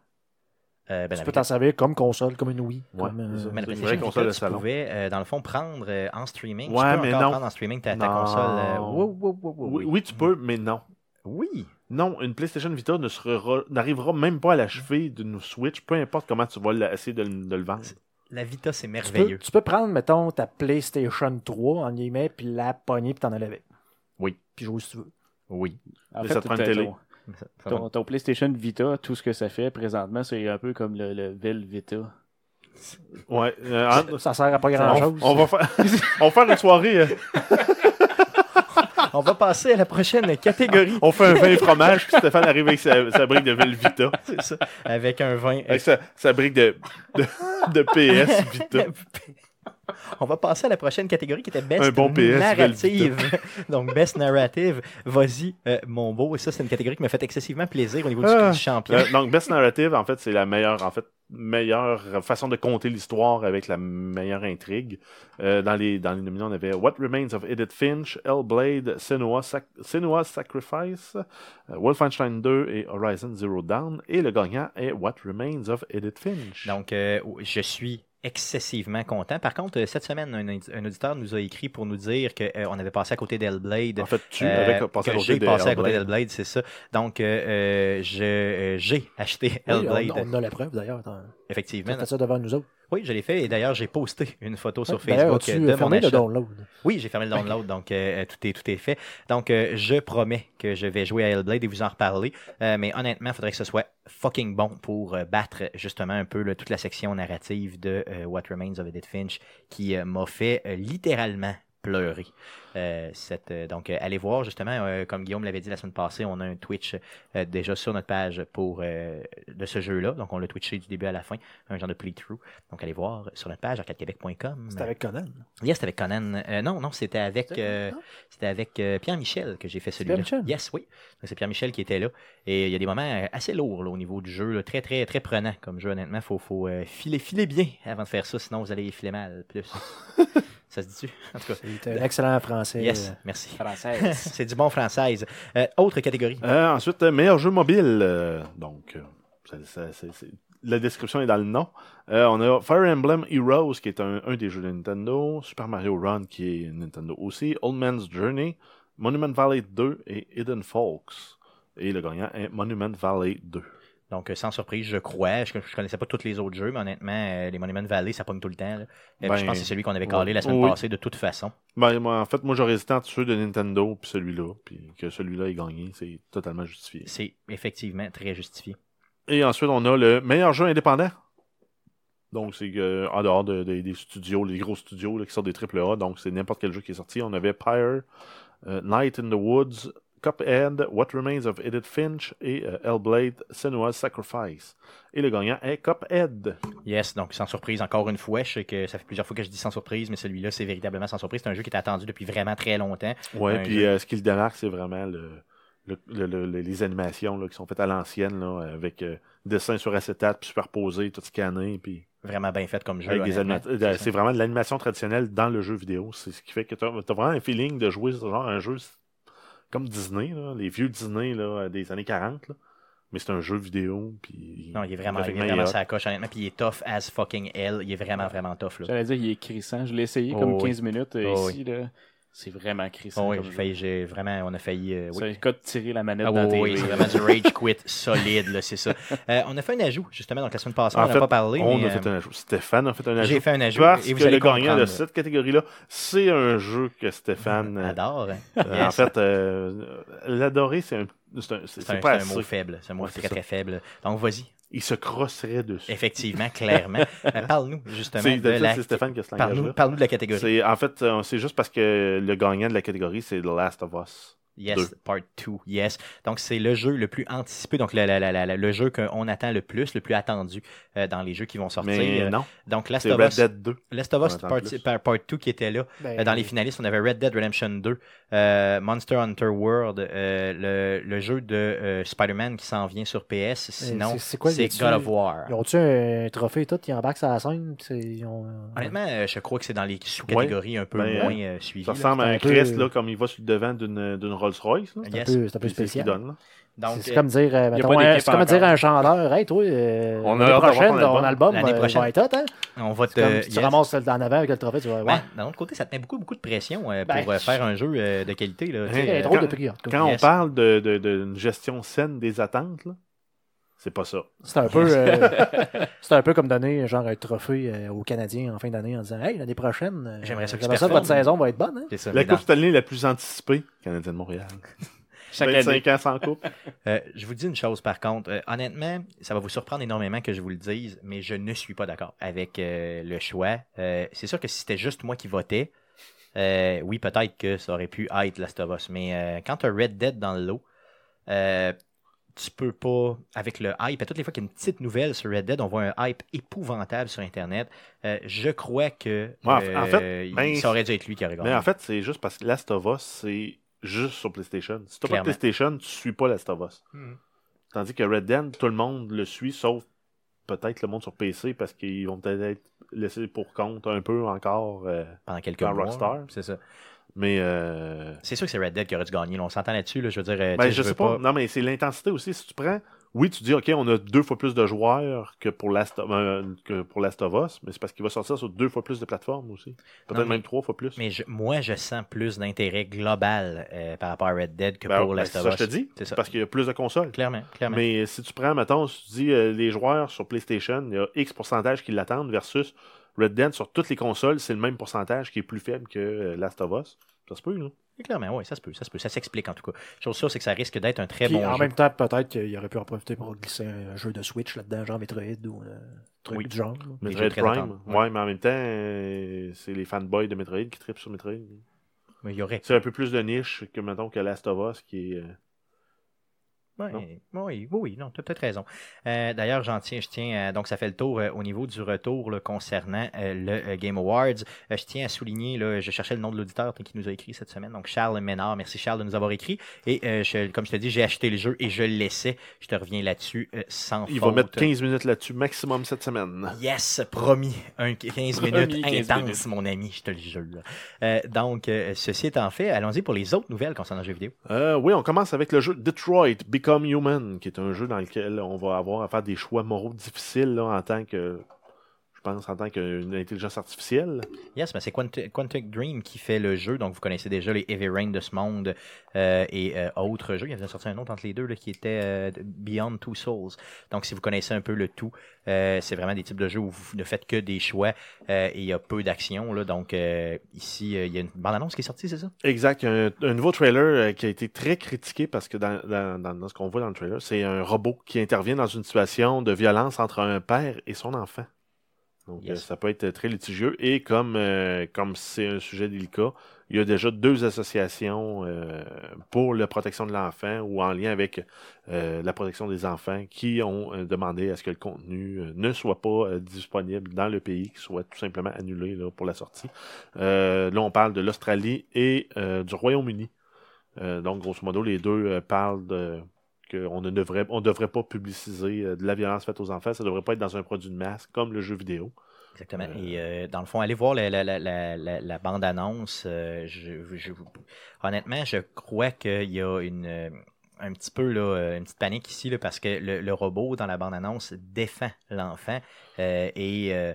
Euh, ben, tu peux t'en servir comme console, comme une Wii. Ouais, comme, euh, c'est. Mais la C'est une PlayStation vraie console Vita, de tu salon. pouvais, euh, dans le fond, prendre euh, en streaming. tu Ouais, peux mais encore non. prendre en streaming ta, ta console. euh, wow, wow, Oui, oui, tu peux, mais non. Oui. Non, une PlayStation Vita ne sera- n'arrivera même pas à l'achever d'une Switch, peu importe comment tu vas la- essayer de, le- de le vendre. La Vita, c'est tu, peux, merveilleux. tu peux prendre, mettons, ta PlayStation 3, en guillemets, puis la pogner, puis t'en avec. Oui. Puis jouer si tu veux. Oui. En Mais fait, ça te prend une télé. ton- PlayStation Vita, tout ce que ça fait présentement, c'est un peu comme le, le Vel Vita. Ouais. euh, en- Ça sert à pas grand on, on va faire, on va faire une soirée. euh, On va passer à la prochaine catégorie. on fait un vin et fromage, puis Stéphane arrive avec sa, sa brique de Velvita. C'est ça. Avec un vin. Avec sa, sa brique de, de, de PS Vita. On va passer à la prochaine catégorie qui était Best Un bon PS Narrative. Donc, Best Narrative. Vas-y, euh, mon beau. Et ça, c'est une catégorie qui m'a fait excessivement plaisir au niveau du, Ah. du champion. Euh, donc, Best Narrative, en fait, c'est la meilleure, en fait, meilleure façon de compter l'histoire avec la meilleure intrigue. Euh, dans, les, dans les nominés, on avait What Remains of Edith Finch, Hellblade, Senua's, Sac- Senua's Sacrifice, Wolfenstein 2 et Horizon Zero Dawn. Et le gagnant est What Remains of Edith Finch. Donc, je suis excessivement content. Par contre, euh, cette semaine, un, un auditeur nous a écrit pour nous dire qu'on avait passé à côté d'Hellblade. en fait, tu Euh, avais passé à que côté passé à côté Hellblade. d'Hellblade, c'est ça. Donc, euh, euh, je, euh, j'ai acheté Oui, Hellblade, on, on a la preuve d'ailleurs. Effectivement. t'as fait ça devant nous autres. Oui, je l'ai fait et d'ailleurs, j'ai posté une photo sur D'ailleurs, Facebook euh, de mon fermé le achat. download? Oui, j'ai fermé le download, donc euh, tout, est, tout est fait. Donc, euh, je promets que je vais jouer à Hellblade et vous en reparler. Euh, mais honnêtement, il faudrait que ce soit fucking bon pour euh, battre justement un peu là, toute la section narrative de euh, What Remains of Edith Finch qui euh, m'a fait euh, littéralement pleurer. Euh, cette, euh, donc, euh, allez voir, justement, euh, comme Guillaume l'avait dit la semaine passée, on a un Twitch euh, déjà sur notre page pour euh, de ce jeu-là. Donc, on l'a twitché du début à la fin, un genre de playthrough. Donc, allez voir sur notre page, arcadequebec.com. C'était avec Conan. Yes, c'était avec Conan. Euh, non, non, c'était avec, C'était- euh, euh, Pierre-Michel que j'ai fait celui-là. Pierre-Michel? Yes, oui. Donc, C'est Pierre-Michel qui était là. Et il y a des moments assez lourds là, au niveau du jeu, là, très, très, très prenant comme jeu, honnêtement. Faut, faut euh, filer, filer bien avant de faire ça, sinon vous allez filer mal plus. ça se dit-tu? En tout cas, un excellent français. yes, euh, merci. Française. C'est du bon française. Euh, autre catégorie. Euh, ensuite, meilleur jeu mobile. euh, donc, ça- ça- c'est- c'est- la description est dans le nom. Euh, on a Fire Emblem Heroes, qui est un, un des jeux de Nintendo. Super Mario Run, qui est Nintendo aussi. Old Man's Journey. Monument Valley 2 et Hidden Folks. Et le gagnant est Monument Valley 2. Donc, euh, sans surprise, je crois. Je, je connaissais pas tous les autres jeux, mais honnêtement, euh, les Monument Valley, ça pogne tout le temps. là. Euh, puis Ben, je pense que c'est celui qu'on avait calé la semaine oui. passée de toute façon. Ben, moi, en fait, moi, j'aurais hésité entre ceux de Nintendo puis celui-là. Puis que celui-là ait gagné, c'est totalement justifié. C'est effectivement très justifié. Et ensuite, on a le meilleur jeu indépendant. Donc, c'est euh, en dehors de- de- des studios, les gros studios là, qui sortent des AAA. Donc, c'est n'importe quel jeu qui est sorti. On avait Pyre, euh, Night in the Woods, Cuphead, What Remains of Edith Finch et euh, Hellblade, Senua's Sacrifice. Et le gagnant est Cuphead. Yes, donc sans surprise, encore une fois, je sais que ça fait plusieurs fois que je dis sans surprise, mais celui-là, c'est véritablement sans surprise. C'est un jeu qui est attendu depuis vraiment très longtemps. Un puis jeu. euh, ce qui le démarque, c'est vraiment le, le- le- le- le- les animations là, qui sont faites à l'ancienne, avec euh, dessin sur acétate, puis superposé, tout scanné, puis Vraiment bien fait comme jeu. euh, C'est vraiment de l'animation traditionnelle dans le jeu vidéo. C'est ce qui fait que tu as, vraiment un feeling de jouer ce genre un jeu comme Disney, là, les vieux Disney là, des années 40. là. Mais c'est un jeu vidéo. Puis Non, il est vraiment, il est vraiment sa coche, honnêtement. Puis il est tough as fucking hell. Il est vraiment, vraiment tough. Là. J'allais dire, il est crissant. Je l'ai essayé Oh, comme oui. 15 minutes euh, Oh, ici. Là. C'est vraiment crissant. Oh, oui, comme j'ai jeu. failli, j'ai vraiment, on a failli. euh, oui. C'est un cas de tirer la manette Ah dans oui, oui, c'est vraiment du rage quit solide, là, c'est ça. Euh, on a fait un ajout, justement, donc la semaine passée, on En n'a fait, pas parlé. on mais, a fait euh, un ajout. Stéphane a fait un ajout. J'ai fait un ajout. Parce et vous que allez le gagnant de cette catégorie-là, c'est un jeu que Stéphane euh, Adore. hein. Euh, En fait, euh, l'adorer, c'est un, c'est un- un, mot faible. C'est un mot Ouais, très, ça. très faible. Donc, vas-y. Il se crosserait dessus. Effectivement, clairement. Parle-nous, justement, C'est de la... c'est Stéphane qui a ce Parle-nous langage-là. parle de la catégorie. C'est en fait, euh, c'est juste parce que le gagnant de la catégorie, c'est The Last of Us. Yes, Deux. part 2, yes. Donc, c'est le jeu le plus anticipé, donc la- la- la- le jeu qu'on attend le plus, le plus attendu euh, dans les jeux qui vont sortir. Mais Euh, non, Donc, Last of Red Us, Dead 2. Last of Us part, part 2 qui était là. ben, Euh, Dans les finalistes, on avait Red Dead Redemption 2, euh, Monster Hunter World, euh, le, le jeu de euh, Spider-Man qui s'en vient sur PS. Sinon, c'est- God of War. Ils ont-tu un trophée et tout? Ils embarquent sur la scène? ils ont, Honnêtement, euh, je crois que c'est dans les sous-catégories un peu Ben, moins euh, suivies. Ça là. ressemble à un Crest, là, comme il va sur le devant d'une d'une Rolls-Royce. c'est un Yes. peu- c'est un peu Puis c'est ce qu'il spécial. donne, C'est euh, comme dire, euh, mettons, un- c'est comme dire encore. à un chanteur, hey, toi, euh, On a l'année prochaine, ton album. L'année euh, prochaine. va être hot, hein? on va te. C'est comme si tu ramasses le- en avant avec le trophée, tu vas Ouais, d'un autre côté, ça te met beaucoup, beaucoup de pression euh, Ben, pour euh, faire un jeu euh, de qualité. Là, tu sais, Il y a euh, trop de quand- prix, en tout cas. Quand Yes. on parle de- de- d'une gestion saine des attentes, là, c'est pas ça. C'est un peu, euh, c'est un peu comme donner genre un trophée euh, aux Canadiens en fin d'année en disant, hey, l'année prochaine, euh, J'aimerais ça que ça, votre saison va être bonne, hein? c'est ça, La Coupe Stanley la plus anticipée, Canadien de Montréal. Chaque 25 année. ans sans coupe. Euh, je vous dis une chose par contre. Euh, honnêtement, ça va vous surprendre énormément que je vous le dise, mais je ne suis pas d'accord avec euh, le choix. Euh, c'est sûr que si c'était juste moi qui votais, euh, oui, peut-être que ça aurait pu être Last of Us. Mais euh, quand tu as Red Dead dans le lot, euh, tu peux pas, avec le hype, à toutes les fois qu'il y a une petite nouvelle sur Red Dead, on voit un hype épouvantable sur Internet. Euh, je crois que Ouais, en- euh, en fait, il- ben, ça aurait dû être lui qui aurait gagné. Mais en fait, c'est juste parce que Last of Us, c'est juste sur PlayStation. Si t'as pas de. PlayStation, tu suis pas Last of Us. Mhm. Tandis que Red Dead, tout le monde le suit, sauf peut-être le monde sur PC, parce qu'ils vont peut-être être laissés pour compte un peu encore. euh, pendant quelques dans mois. Rockstar. C'est ça. Mais euh, C'est sûr que c'est Red Dead qui aurait dû gagner. là. On s'entend là-dessus. Là, je veux dire, euh, ben, je sais pas. Non, mais c'est l'intensité aussi. Si tu prends, oui, tu dis, OK, on a deux fois plus de joueurs que pour Last of, euh, que pour Last of Us, mais c'est parce qu'il va sortir sur deux fois plus de plateformes aussi. Peut-être mais- même trois fois plus. Mais je- moi, je sens plus d'intérêt global euh, par rapport à Red Dead que Ben, pour ben, Last of ça, Us. je te dis. C'est ça. Parce qu'il y a plus de consoles. Clairement, clairement. Mais si tu prends, mettons, si tu dis les joueurs sur PlayStation, il y a X pourcentage qui l'attendent versus Red Dead sur toutes les consoles, c'est le même pourcentage qui est plus faible que euh, Last of Us. Ça se peut, là. Et Clairement, oui, ça se peut, ça se peut. Ça s'explique en tout cas. Chose sûre, c'est que ça risque d'être un très Puis, bon en jeu. même temps, peut-être qu'il aurait pu en profiter pour glisser un jeu de Switch là-dedans, genre Metroid ou euh, truc Oui. du genre. là. Metroid Prime. attendus, Ouais. mais en même temps, euh, c'est les fanboys de Metroid qui trippent sur Metroid. il y aurait. C'est un peu plus de niche que, mettons, que Last of Us, qui est... euh, Ouais, Non. Oui, oui, oui, non, tu as peut-être raison. Euh, D'ailleurs, j'en tiens, je tiens, à- donc ça fait le tour euh, au niveau du retour là, concernant euh, le euh, Game Awards. Euh, je tiens à souligner, là, je cherchais le nom de l'auditeur qui nous a écrit cette semaine, donc Charles Ménard. Merci Charles de nous avoir écrit. Et euh, je- comme je te dis, j'ai acheté le jeu et je le laissais. Je te reviens là-dessus euh, sans Il faute. va mettre 15 minutes là-dessus, maximum cette semaine. Yes, promis. Un 15 Promis, minutes 15 intense, minutes. mon ami, je te le jure. Euh, donc, euh, ceci étant fait, allons-y pour les autres nouvelles concernant le jeu vidéo. Euh, oui, on commence avec le jeu Detroit Become Human, qui est un jeu dans lequel on va avoir à faire des choix moraux difficiles là, en tant que, pense, en tant qu'une intelligence artificielle. Yes, mais c'est Quantic, Quantic Dream qui fait le jeu. Donc, vous connaissez déjà les Heavy Rain de ce monde euh, et euh, autres jeux. Il y en a sorti un autre entre les deux là, qui était euh, Beyond Two Souls. Donc, si vous connaissez un peu le tout, c'est vraiment des types de jeux où vous ne faites que des choix et il y a peu d'action. Donc, ici, il y a une bande-annonce qui est sortie, c'est ça? Exact, un, un nouveau trailer qui a été très critiqué parce que dans, dans- dans- dans ce qu'on voit dans le trailer, c'est un robot qui intervient dans une situation de violence entre un père et son enfant. Donc Yes. euh, ça peut être très litigieux et comme euh, comme c'est un sujet délicat, il y a déjà deux associations euh, pour la protection de l'enfant ou en lien avec euh, la protection des enfants qui ont euh, demandé à ce que le contenu euh, ne soit pas euh, disponible dans le pays, qu'il soit tout simplement annulé là, pour la sortie. Euh, là, on parle de l'Australie et euh, du Royaume-Uni. Euh, donc, grosso modo, les deux euh, parlent de qu'on ne devrait, on devrait pas publiciser euh, de la violence faite aux enfants. Ça devrait pas être dans un produit de masse comme le jeu vidéo. Exactement. Euh, Et euh, dans le fond, allez voir la, la, la, la, bande-annonce. euh, je, je- honnêtement, je crois qu'il y a une, un petit peu là, une petite panique ici là, parce que le, le robot dans la bande-annonce défend l'enfant. et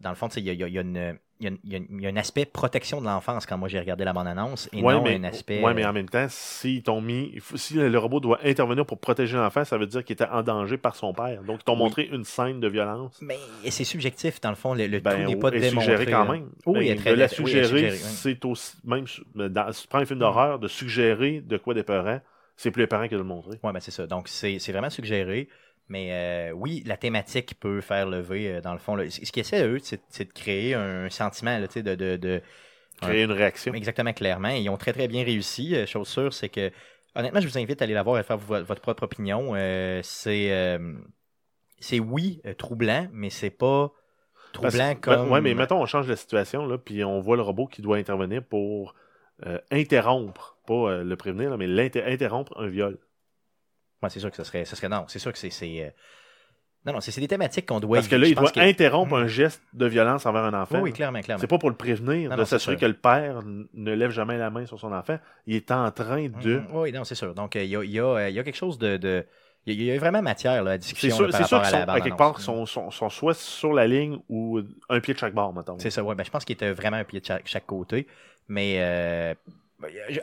dans le fond, il y a, y a- il y a une- y a, il y a- il y a un aspect protection de l'enfance quand moi j'ai regardé la bande-annonce et ouais, non mais, un aspect. ouais, mais euh, en même temps, s'ils t'ont mis, si le robot doit intervenir pour protéger l'enfant, ça veut dire qu'il était en danger par son père. Donc, ils t'ont Oui. montré une scène de violence. mais c'est subjectif dans le fond. Le, le Ben, tout n'est pas démontré. suggéré quand même. Oui, Ben, elle est très- de la oui, suggérer, oui. c'est aussi, même dans, si tu prends un film d'horreur, de suggérer de quoi d'épeurant, c'est plus épeurant que de le montrer. Oui, ben c'est ça. Donc, c'est c'est vraiment suggéré. Mais euh, oui, la thématique peut faire lever, euh, dans le fond. là. Ce qu'ils essaient, eux, c'est de créer un sentiment là, de, de, de- Créer une réaction. Exactement, clairement. Ils ont très, très bien réussi. Euh, Chose sûre, c'est que, honnêtement, je vous invite à aller la voir et à faire vo- votre propre opinion. Euh, c'est, euh, c'est oui, troublant, mais c'est pas troublant comme. ouais, mais mettons, on change la situation, là, puis on voit le robot qui doit intervenir pour interrompre, pas le prévenir, là, mais l'inter- interrompre un viol. Ouais, c'est sûr que ce serait, ce serait. Non, c'est sûr que c'est. c'est, euh, Non, non, c'est c'est des thématiques qu'on doit. Parce que là, il doit que- interrompre Mhm. un geste de violence envers un enfant. Oui, oui, clairement, clairement. C'est pas pour le prévenir, Non, de c'est s'assurer que le père ne lève jamais la main sur son enfant. Il est en train de. Mhm. Oui, non, c'est sûr. Donc, euh, il y, a, y a, euh, y a quelque chose de. de- Il y a- vraiment matière là, à C'est discussion sûr, là, par c'est sûr sont, à quelque part, sont, sont, sont soit sur la ligne ou un pied de chaque bord, mettons. C'est ça, ouais. Ben, je pense qu'il était vraiment un pied de chaque, chaque côté. Mais euh,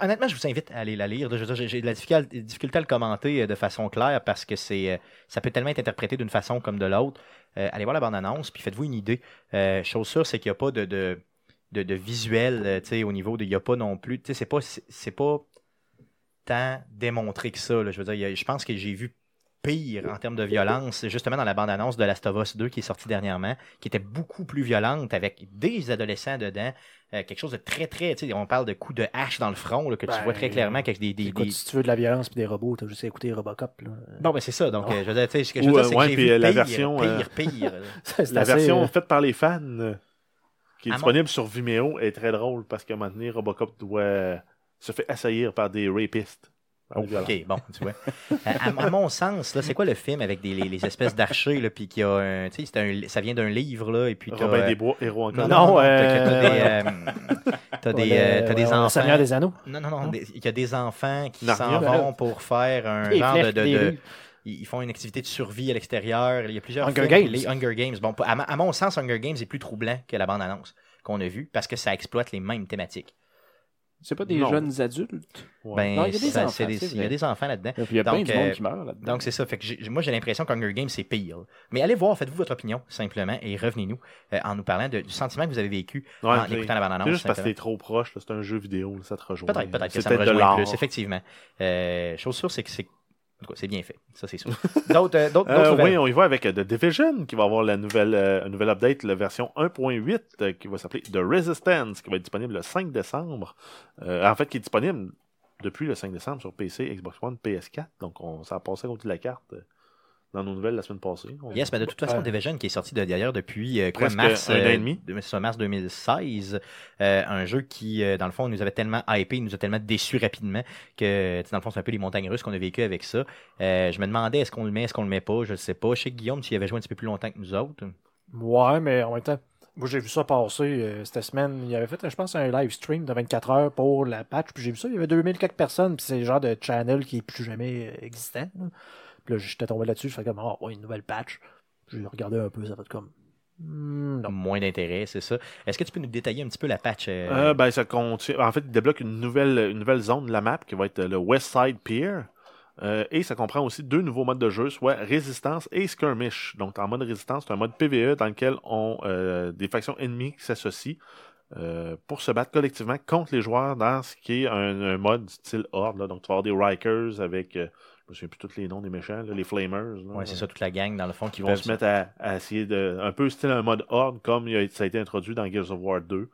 honnêtement, je vous invite à aller la lire. J'ai de la difficulté, à le commenter euh, de façon claire parce que c'est euh, ça peut tellement être interprété d'une façon comme de l'autre. Euh, allez voir la bande-annonce, puis faites-vous une idée. Chose sûre, c'est qu'il n'y a pas de, de, de, visuel au niveau de. Il n'y a pas non plus. C'est pas, c'est pas tant démontré que ça. là. Je veux dire, je pense que j'ai vu pire en termes de violence, justement dans la bande-annonce de Last of Us 2 qui est sortie dernièrement, qui était beaucoup plus violente avec des adolescents dedans, euh, quelque chose de très très, tu sais, on parle de coups de hache dans le front là, que tu Ben, vois très clairement avec des, des, Écoute, des- si tu veux de la violence et des robots, t'as juste à écouter Robocop. Là. Bon ben c'est ça, donc Oh. euh, je veux dire, tu sais, ce que je Ou, veux dire, euh, c'est ouais, que puis, euh, la pire, version, pire, pire. La assez, version euh, faite par les fans, qui est À mon- disponible sur Vimeo, est très drôle parce qu'à un moment donné, Robocop doit se fait assaillir par des rapistes. Oh, ok, bon, tu vois. à, à- mon sens, là, c'est quoi le film avec des, les, les espèces d'archers, là, puis qu'il y a un, tu sais, c'est un- ça vient d'un livre, là, et puis t'as, Robin euh, Desbois, héros en non, colère. non, t'as- euh, des, euh, t'as des, euh, des enfants. Seigneur des Anneaux. Non, non, non. des- Il y a des enfants qui s'en vont pour faire un Des genre de. des ils font une activité de survie à l'extérieur. Il y a plusieurs Hunger films, Games. Les Hunger Games. Bon, à, à mon sens, Hunger Games est plus troublant que la bande-annonce qu'on a vue parce que ça exploite les mêmes thématiques. C'est pas des Non. jeunes adultes? Ouais. Ben, Non, il y a des ça- enfants, des- il y a des enfants là-dedans. Et puis il y a plein Donc, de monde euh, qui meurt là-dedans. Donc, c'est ça. Fait que moi, j'ai l'impression qu'Hunger Games, c'est pire. Mais allez voir, faites-vous votre opinion, simplement, et revenez-nous euh, en nous parlant de- du sentiment que vous avez vécu Ouais, en c'est- écoutant la bande-annonce. Juste parce que t'es trop proche, là, c'est un jeu vidéo, là, ça te rejoint. Peut-être, peut-être que ça me de rejoint plus, effectivement. Euh, chose sûre, c'est que c'est c'est bien fait. Ça, c'est sûr. D'autres euh, Euh, oui, on y va avec euh, The Division, qui va avoir la nouvelle, euh, nouvelle update, la version 1.8, euh, qui va s'appeler The Resistance, qui va être disponible le 5 décembre. En fait, qui est disponible depuis le 5 décembre sur PC, Xbox One, PS4. Donc, on, ça a passé à côté de la carte dans nos nouvelles la semaine passée. On- Yes, mais de toute façon, Ouais. Division qui est sorti de- d'ailleurs depuis euh, quoi, mars, un an et euh, demi. de- c'est mars 2016. euh, un jeu qui, dans le fond, nous avait tellement hypé, nous a tellement déçus rapidement que, dans le fond, c'est un peu les montagnes russes qu'on a vécu avec ça. Euh, je me demandais, est-ce qu'on le met, est-ce qu'on le met pas, je ne sais pas. Je sais que Guillaume, tu y avais joué un petit peu plus longtemps que nous autres. Ouais, mais en même temps, moi j'ai vu ça passer euh, cette semaine. Il avait fait, je pense, un live stream de 24 heures pour la patch. Puis j'ai vu ça, il y avait 2000 quelques personnes. Puis c'est le genre de channel qui est plus jamais existant. là. Puis là, j'étais tombé là-dessus. Je fais comme, ah, ouais, une nouvelle patch. J'ai regardé un peu, ça fait comme. hmm, non. Moins d'intérêt, c'est ça. Est-ce que tu peux nous détailler un petit peu la patch euh, Euh, ben, ça contient. En fait, il débloque une nouvelle, une nouvelle zone de la map qui va être le West Side Pier. Euh, et ça comprend aussi deux nouveaux modes de jeu, soit Résistance et Skirmish. Donc, en mode Résistance, c'est un mode PvE dans lequel on euh, des factions ennemies qui s'associent euh, pour se battre collectivement contre les joueurs dans ce qui est un, un mode style Horde. là. Donc, tu vas avoir des Rikers avec. Je me souviens plus tous les noms des méchants, là, les Flamers. Ouais, c'est ça, toute la gang, dans le fond, qui vont se mettre à, à essayer de. Un peu style un mode Horde, comme il a- ça a été introduit dans Gears of War 2.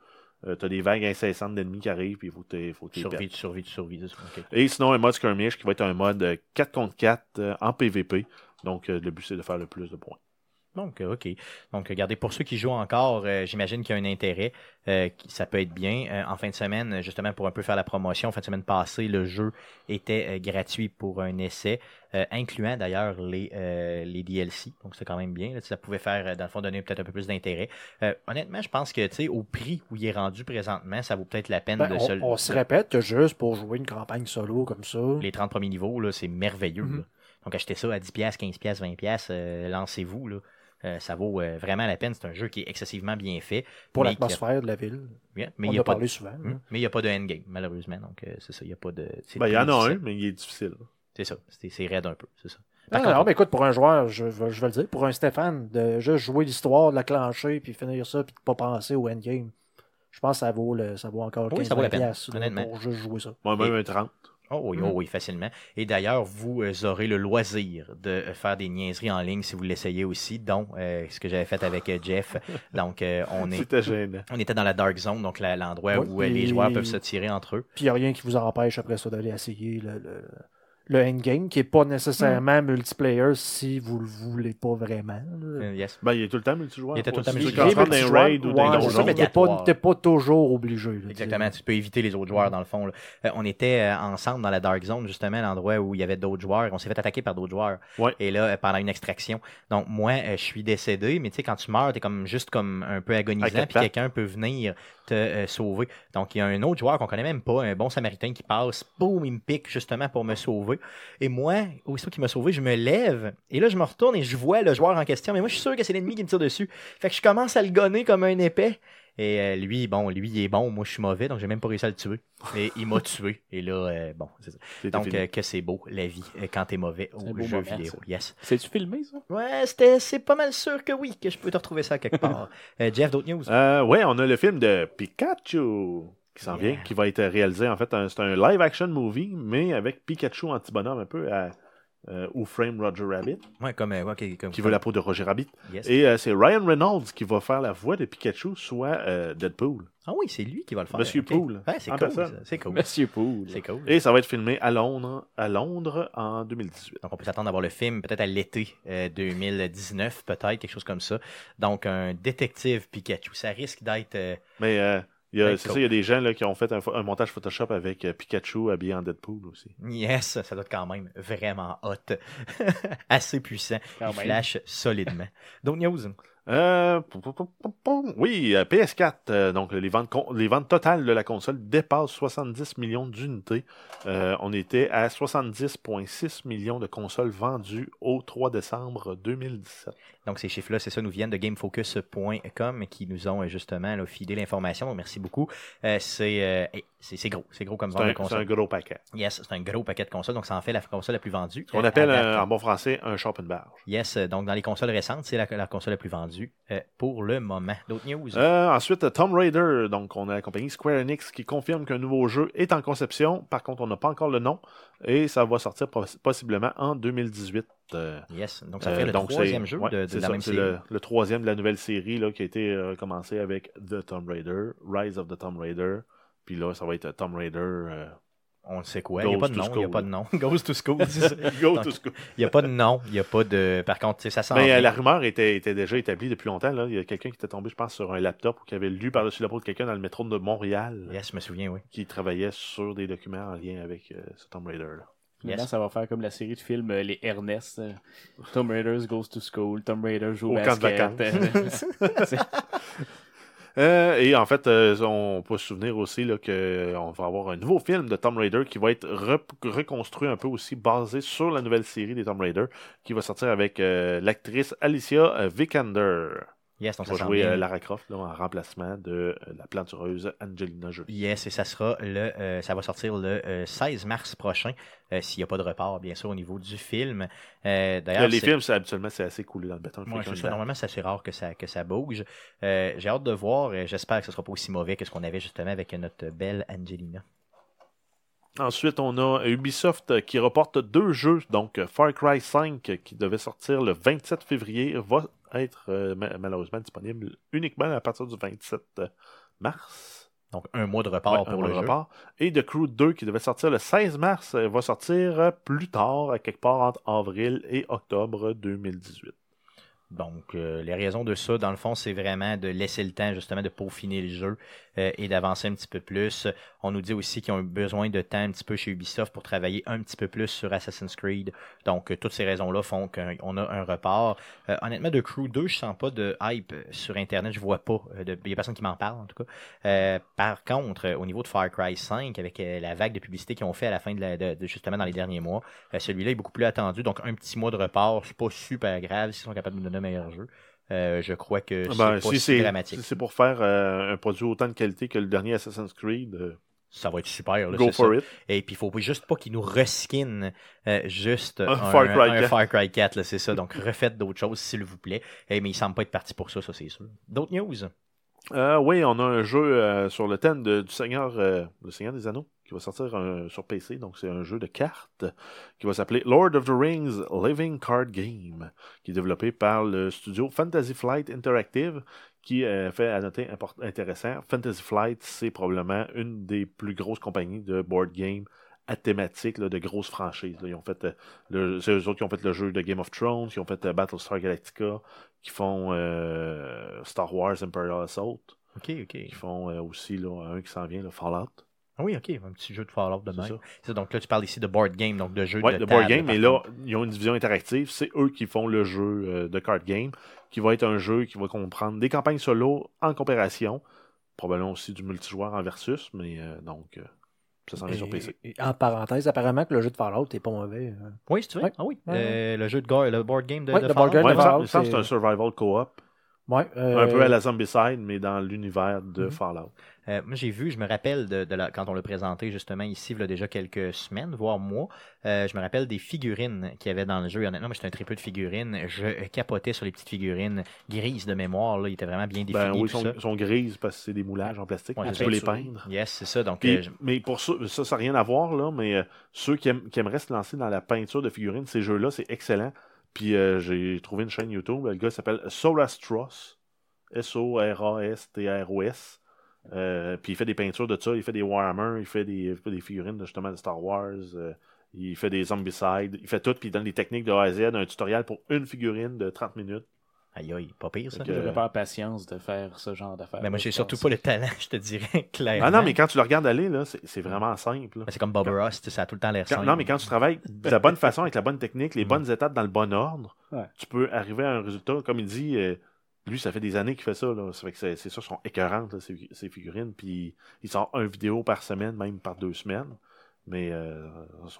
Euh, T'as des vagues incessantes d'ennemis qui arrivent, puis il faut que faut survie, tu survis, tu survis. ok. Et sinon, un mode skirmish qui va être un mode euh, 4 contre 4 euh, en PvP. Donc, euh, le but, c'est de faire le plus de points. Donc, euh, OK. Donc, regardez, pour ceux qui jouent encore, euh, j'imagine qu'il y a un intérêt. euh, ça peut être bien. Euh, en fin de semaine, justement, pour un peu faire la promotion, fin de semaine passée, le jeu était euh, gratuit pour un essai, euh, incluant d'ailleurs les, euh, les DLC. Donc, c'est quand même bien. là. ça pouvait faire, euh, dans le fond, donner peut-être un peu plus d'intérêt. Euh, honnêtement, je pense que, tu sais, au prix où il est rendu présentement, ça vaut peut-être la peine Ben, de on, se... on se répète que juste pour jouer une campagne solo comme ça. Les 30 premiers niveaux, là, c'est merveilleux. Mhm. là. Donc, achetez ça à 10$, 15$, 20$, euh, lancez-vous. Là. Euh, ça vaut euh, vraiment la peine. C'est un jeu qui est excessivement bien fait. pour a- l'atmosphère de la ville. Mais on il n'y en a, pas a de... parlé souvent. Hmm, mais il y a pas de endgame, malheureusement. Donc, euh, c'est ça. Il n'y a pas de. Ben, il y en a un, mais il est difficile. C'est ça. C'est c'est raide un peu. C'est ça. Ah, contre, non, mais écoute, pour un joueur, je, vais- je vais le dire, pour un Stéphane, de juste jouer l'histoire, de la clencher, puis finir ça, puis de pas penser au endgame, je pense que ça vaut, le, ça vaut encore Oui, 15 ça vaut la peine, honnêtement. pour juste jouer ça. Moi, même un 30. Oh oui, Hmm. oh oui, facilement. Et d'ailleurs, vous euh, aurez le loisir de euh, faire des niaiseries en ligne si vous l'essayez aussi, dont euh, ce que j'avais fait avec Jeff. Donc, euh, on, est, on était dans la Dark Zone, donc l'endroit Oui, où les joueurs peuvent se tirer entre eux. Puis il n'y a rien qui vous empêche après ça d'aller essayer le, le, le endgame, qui n'est pas nécessairement multiplayer si vous le voulez pas vraiment. Euh, yes. Ben, il est tout le temps multijoueur. Il était tout le temps tu multijoueur. rende dans un multijoueur, raid ou dans ouais, ça, mais t'es obligatoire. pas, t'es pas toujours obligé. là, Exactement, tu peux éviter les autres joueurs dans le fond. là. Euh, on était euh, ensemble dans la Dark Zone, justement, l'endroit où il y avait d'autres joueurs. On s'est fait attaquer par d'autres joueurs. Ouais. Et là, euh, pendant une extraction. Donc, moi, je suis décédé, mais tu sais, quand tu meurs, t'es comme juste comme un peu agonisant, puis quelqu'un peut venir te euh, sauver. Donc, il y a un autre joueur qu'on connaît même pas, un bon samaritain qui passe, boum, il me pique justement pour me sauver. Et moi, aussitôt qu'il m'a sauvé, je me lève, et là, je me retourne et je vois le joueur en question, mais moi, je suis sûr que c'est l'ennemi qui me tire dessus. Fait que je commence à le gonner comme un épais. Et euh, lui, bon, lui, il est bon, moi, je suis mauvais, donc j'ai même pas réussi à le tuer. Mais il m'a tué. Et là, euh, bon, c'est ça. Donc, euh, que c'est beau, la vie, quand t'es mauvais au jeu moment, vidéo. ça. Yes. C'est-tu filmé, ça? Ouais, c'était, c'est pas mal sûr que oui, que je peux te retrouver ça quelque part. Jeff, d'autres news? Ouais, on a le film de Pikachu qui s'en Yeah. vient, qui va être réalisé. En fait, c'est un live-action movie, mais avec Pikachu anti-bonhomme un peu à euh, Who Frame Roger Rabbit, Ouais, comme, euh, comme, qui veut la peau de Roger Rabbit. Yes. Et euh, c'est Ryan Reynolds qui va faire la voix de Pikachu, soit euh, Deadpool. Ah oui, c'est lui qui va le faire. Monsieur ok. Poole, Ouais, c'est cool. C'est cool. Monsieur Poole. C'est cool. Et ça va être filmé à Londres, à Londres en 2018. Donc, on peut s'attendre à voir le film peut-être à l'été euh, 2019, peut-être, quelque chose comme ça. Donc, un détective Pikachu. Ça risque d'être. euh, Mais il y a- c'est ça, il y a des gens là, qui ont fait un, montage Photoshop avec euh, Pikachu habillé en Deadpool aussi. Yes, ça doit être quand même vraiment hot. Assez puissant. Quand Il même. flash solidement. D'autres news? Euh, oui, euh, PS4, euh, donc les ventes, con- les ventes totales de la console dépassent 70 millions d'unités. Euh, on était à 70,6 millions de consoles vendues au 3 décembre 2017. Donc, ces chiffres-là, c'est ça, nous viennent de GameFocus.com qui nous ont justement là, filé l'information. Donc, merci beaucoup. C'est, gros. C'est gros comme vente de un, c'est un console. gros paquet. Yes, c'est un gros paquet de consoles. Donc, ça en fait la console la plus vendue. On Euh, appelle en bon français un shop and barge. Yes, donc dans les consoles récentes, c'est la, la console la plus vendue euh, pour le moment. D'autres news? Euh, ensuite, Tomb Raider. Donc, on a la compagnie Square Enix qui confirme qu'un nouveau jeu est en conception. Par contre, on n'a pas encore le nom. Et ça va sortir poss- possiblement en 2018. Euh, yes. Donc, ça fait le donc, troisième jeu ouais, de, la ça, même série. le, le troisième de la nouvelle série là, qui a été commencé avec The Tomb Raider, Rise of the Tomb Raider. Puis là, ça va être Tomb Raider. On le sait quoi. Il n'y a pas de nom. Il n'y a pas de nom. Goes to school. to school. Il n'y a pas de nom. Il n'y a pas de. Par contre, tu sais, ça sent. Mais euh, la rumeur était, était déjà établie depuis longtemps. Là. Il y a quelqu'un qui était tombé, je pense, sur un laptop ou qui avait lu par-dessus la peau de quelqu'un dans le métro de Montréal Yes, je me souviens, oui. qui travaillait sur des documents en lien avec euh, ce Tomb Raider. Là. Maintenant, Yes. ça va faire comme la série de films euh, Les Ernest. euh, Tomb Raiders Goes to School, Tomb Raider joue au, Au camp de basket. euh, Euh, et en fait, euh, on peut se souvenir aussi qu'on va avoir un nouveau film de Tomb Raider qui va être re- reconstruit un peu aussi, basé sur la nouvelle série des Tomb Raider, qui va sortir avec euh, l'actrice Alicia euh, Vikander, Yes, donc qui ça va jouer euh, Lara Croft là, en remplacement de euh, la plantureuse Angelina Jolie. Yes, et ça sera le, euh, ça va sortir le euh, 16 mars prochain, s'il n'y a pas de report, bien sûr, au niveau du film. D'ailleurs, les films, c'est habituellement, c'est assez coulé dans le béton. Ouais, ça. Normalement, c'est assez rare que ça, que ça bouge. J'ai hâte de voir. J'espère que ce sera pas aussi mauvais que ce qu'on avait justement avec notre belle Angelina. Ensuite, on a Ubisoft qui reporte deux jeux. Donc, Far Cry 5 qui devait sortir le 27 février va être euh, ma- malheureusement disponible uniquement à partir du 27 mars. Donc, un mois de report Ouais, pour le jeu. report. Et The Crew 2 qui devait sortir le 16 mars euh, va sortir plus tard, quelque part entre avril et octobre 2018. Donc, euh, les raisons de ça, dans le fond, c'est vraiment de laisser le temps justement de peaufiner le jeu euh, et d'avancer un petit peu plus. On nous dit aussi qu'ils ont eu besoin de temps un petit peu chez Ubisoft pour travailler un petit peu plus sur Assassin's Creed. Donc, euh, toutes ces raisons-là font qu'on a un report. Honnêtement, de Crew 2, je sens pas de hype sur Internet. Je vois pas. Il y a personne qui m'en parle, en tout cas. Par contre, au niveau de Far Cry 5, avec la vague de publicité qu'ils ont fait à la fin de, la, justement dans les derniers mois, celui-là est beaucoup plus attendu. Donc, un petit mois de report, c'est pas super grave s'ils sont capables de meilleur jeu. Euh, je crois que c'est Ben, pas si dramatique. c'est pour faire euh, un produit autant de qualité que le dernier Assassin's Creed, euh, Ça va être super. Là, go for ça. it. Et puis, il faut juste pas qu'ils nous reskinent juste Un un, Far Cry un 4. Far Cry 4, là, c'est ça. Donc, refaites d'autres choses, s'il vous plaît. Eh, mais il semble pas être parti pour ça, ça, c'est sûr. D'autres news? Oui, on a un jeu sur le thème de- du Seigneur, le Seigneur des Anneaux qui va sortir sur PC. Donc, c'est un jeu de cartes qui va s'appeler Lord of the Rings Living Card Game, qui est développé par le studio Fantasy Flight Interactive, qui euh, fait à noter intéressant. Fantasy Flight, c'est probablement une des plus grosses compagnies de board game à thématique là, de grosses franchises. là. Ils ont fait, euh, c'est eux autres qui ont fait le jeu de Game of Thrones, qui ont fait euh, Battlestar Galactica, qui font Star Wars Imperial Assault, Ok, ok. qui font aussi là, un qui s'en vient, le Fallout. Ah oui, ok. Un petit jeu de Fallout de même. ça. Donc là, tu parles ici de board game, donc de jeu Ouais, de le board table, game, mais là, ils ont une division interactive. C'est eux qui font le jeu euh, de card game, qui va être un jeu qui va comprendre des campagnes solo en coopération, probablement aussi du multijoueur en versus, mais euh, donc, euh, ça s'en vient sur PC. et en parenthèse, apparemment que le jeu de Fallout est pas mauvais. Oui, c'est vrai. Ouais. Ah oui. Ouais, Euh, le jeu de go- le board game de, de Fallout. game de Fallout, c'est un survival co-op, Ouais, euh, un peu à la Zombicide, mais dans l'univers de Mhm. Fallout. Euh, moi, j'ai vu, je me rappelle de, de la- quand on l'a présenté justement ici, il y a déjà quelques semaines, voire mois, euh, je me rappelle des figurines qu'il y avait dans le jeu. Honnêtement, moi, j'étais un très peu de figurines. Je capotais sur les petites figurines grises de mémoire. Là. Ils étaient vraiment bien définis. Ben oui, sont, sont grises parce que c'est des moulages en plastique, Ouais, tu peux les peindre. Yes, c'est ça. Donc, Puis- euh, je- mais pour ça, ça, ça n'a rien à voir, là, mais ceux qui, aiment- qui aimeraient se lancer dans la peinture de figurines, ces jeux-là, c'est excellent. Puis euh, j'ai trouvé une chaîne YouTube, le gars s'appelle Sorastros, S-O-R-A-S-T-R-O-S. Euh, puis il fait des peintures de ça, il fait des Warhammer, il fait des, il fait des figurines de, justement de Star Wars, euh, il fait des Zombicide, il fait tout, puis il donne des techniques de A à Z, un tutoriel pour une figurine de 30 minutes. aïe, aïe, pas pire ça. Devrais pas avoir patience de faire ce genre d'affaires. Mais moi, j'ai surtout pas le talent, je te dirais, clairement. Ah non, mais quand tu le regardes aller, là, c'est vraiment simple. c'est comme Bob Ross, tu sais, ça a tout le temps l'air simple. non, mais quand tu travailles de la bonne façon, avec la bonne technique, les Mm. bonnes étapes dans le bon ordre, Ouais. tu peux arriver à un résultat. Comme il dit, euh, lui, ça fait des années qu'il fait ça. Là. Ça fait que c'est sûr, sont écœurantes, ces, ces figurines. Puis il sort une vidéo par semaine, même par deux semaines. Mais euh,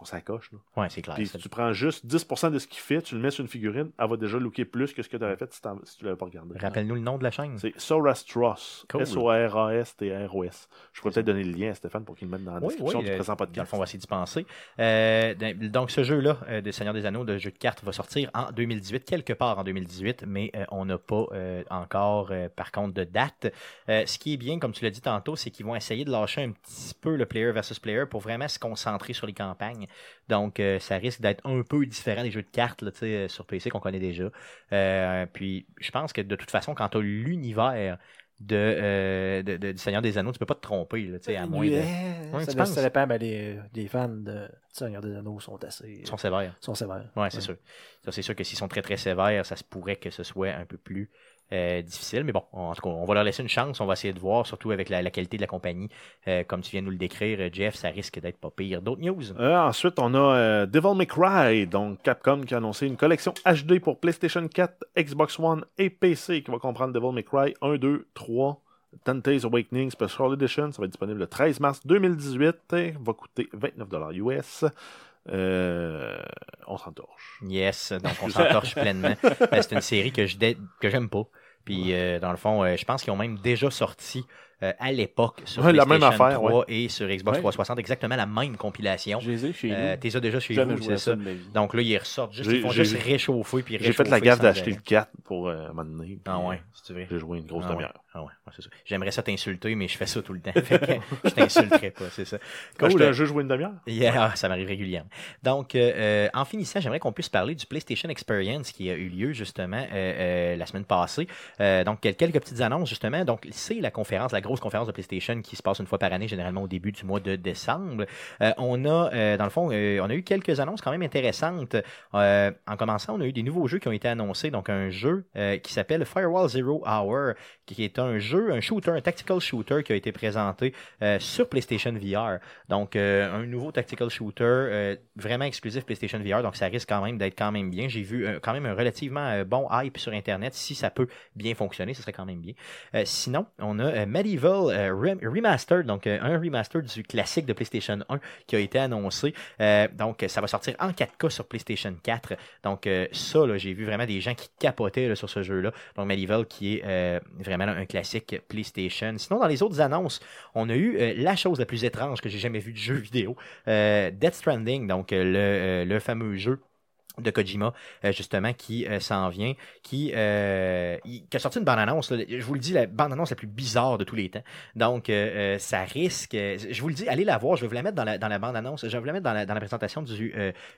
on s'accroche. Ouais, c'est clair. Puis si tu prends juste 10% de ce qu'il fait, tu le mets sur une figurine, elle va déjà looker plus que ce que tu aurais fait si, tu l'avais pas regardé. Rappelle-nous le nom de la chaîne. C'est Sorastros. Cool. S-O-R-A-S-T-R-O-S. Je pourrais peut-être donner le lien à Stéphane pour qu'il le mette dans la Oui, description oui, du euh, présent Dans le podcast. fond, on va essayer d'y penser. Euh, d- donc, ce jeu-là, euh, de Seigneur des Anneaux, de jeu de cartes, va sortir en 2018, quelque part en 2018, mais euh, on n'a pas encore, par contre, de date. Ce qui est bien, comme tu l'as dit tantôt, c'est qu'ils vont essayer de lâcher un petit peu le player versus player pour vraiment se concentrer sur les campagnes. Donc, euh, ça risque d'être un peu différent des jeux de cartes là, euh, sur PC qu'on connaît déjà. Euh, puis, je pense que de toute façon, quand tu as l'univers de, euh, de- de- du Seigneur des Anneaux, tu peux pas te tromper, là, à moins de... Ouais, ça, ça dépend, mais les, les fans de Seigneur des Anneaux sont assez. Ils sont sévères. sont sévères. Ouais, c'est sûr. C'est sûr que s'ils sont très très sévères, ça se pourrait que ce soit un peu plus euh, difficile. Mais bon, en tout cas, on va leur laisser une chance. On va essayer de voir, surtout avec la, la qualité de la compagnie. Euh, comme tu viens de nous le décrire, euh, Jeff, ça risque d'être pas pire. D'autres news? Euh, ensuite, on a Devil May Cry, donc Capcom qui a annoncé une collection HD pour PlayStation 4, Xbox One et PC qui va comprendre Devil May Cry 1, 2, 3, Dante's Awakening Special Edition. Ça va être disponible le 13 mars 2018 et va coûter 29$ US. Euh, on s'entorche. Yes, donc on s'entorche pleinement. Euh, c'est une série que je que j'aime pas. Puis euh, dans le fond, euh, je pense qu'ils ont même déjà sorti euh, à l'époque sur Ouais, la PlayStation même affaire, 3 et sur Xbox Ouais. 360 exactement la même compilation. Je les ai chez Euh. T'es ça déjà chez vous, c'est ça. Donc là, ils ressortent juste, ils font juste réchauffer puis J'ai fait la gaffe d'acheter le 4 pour euh, puis, Ah ouais, si tu veux. J'ai joué une grosse Ah demi-heure. Ah ouais, c'est ça. J'aimerais ça t'insulter, mais je fais ça tout le temps. Fait que je t'insulterai pas, c'est ça. Quand Cool. jeu joué une demi-heure? Yeah, ah, ça m'arrive régulièrement. Donc, euh, euh, en finissant, j'aimerais qu'on puisse parler du PlayStation Experience qui a eu lieu justement euh, euh, la semaine passée. Donc, quel- quelques petites annonces justement. Donc, c'est la conférence, la grosse conférence de PlayStation qui se passe une fois par année, généralement au début du mois de décembre. On a, dans le fond, on a eu quelques annonces quand même intéressantes. En commençant, on a eu des nouveaux jeux qui ont été annoncés. Donc, un jeu qui s'appelle Firewall Zero Hour, qui est un jeu, un shooter, un tactical shooter qui a été présenté euh, sur PlayStation VR. Donc, euh, un nouveau tactical shooter euh, vraiment exclusif PlayStation VR. Donc, ça risque quand même d'être quand même bien. J'ai vu quand même un relativement bon hype sur Internet. Si ça peut bien fonctionner, ce serait quand même bien. Sinon, on a Medieval Rem- Remastered, donc un remaster du classique de PlayStation 1 qui a été annoncé. Donc, ça va sortir en 4K sur PlayStation 4. Donc, ça, j'ai vu vraiment des gens qui capotaient sur ce jeu-là. Donc, Medieval qui est vraiment là, un classique PlayStation. Sinon, dans les autres annonces, on a eu euh, la chose la plus étrange que j'ai jamais vue de jeu vidéo. Euh, Death Stranding, donc euh, le, euh, le fameux jeu de Kojima, justement, qui s'en vient, qui, a sorti une bande-annonce, je vous le dis, la bande-annonce la plus bizarre de tous les temps. Donc, ça risque, je vous le dis, allez la voir, je vais vous la mettre dans la, bande-annonce, je vais vous la mettre dans la, présentation du,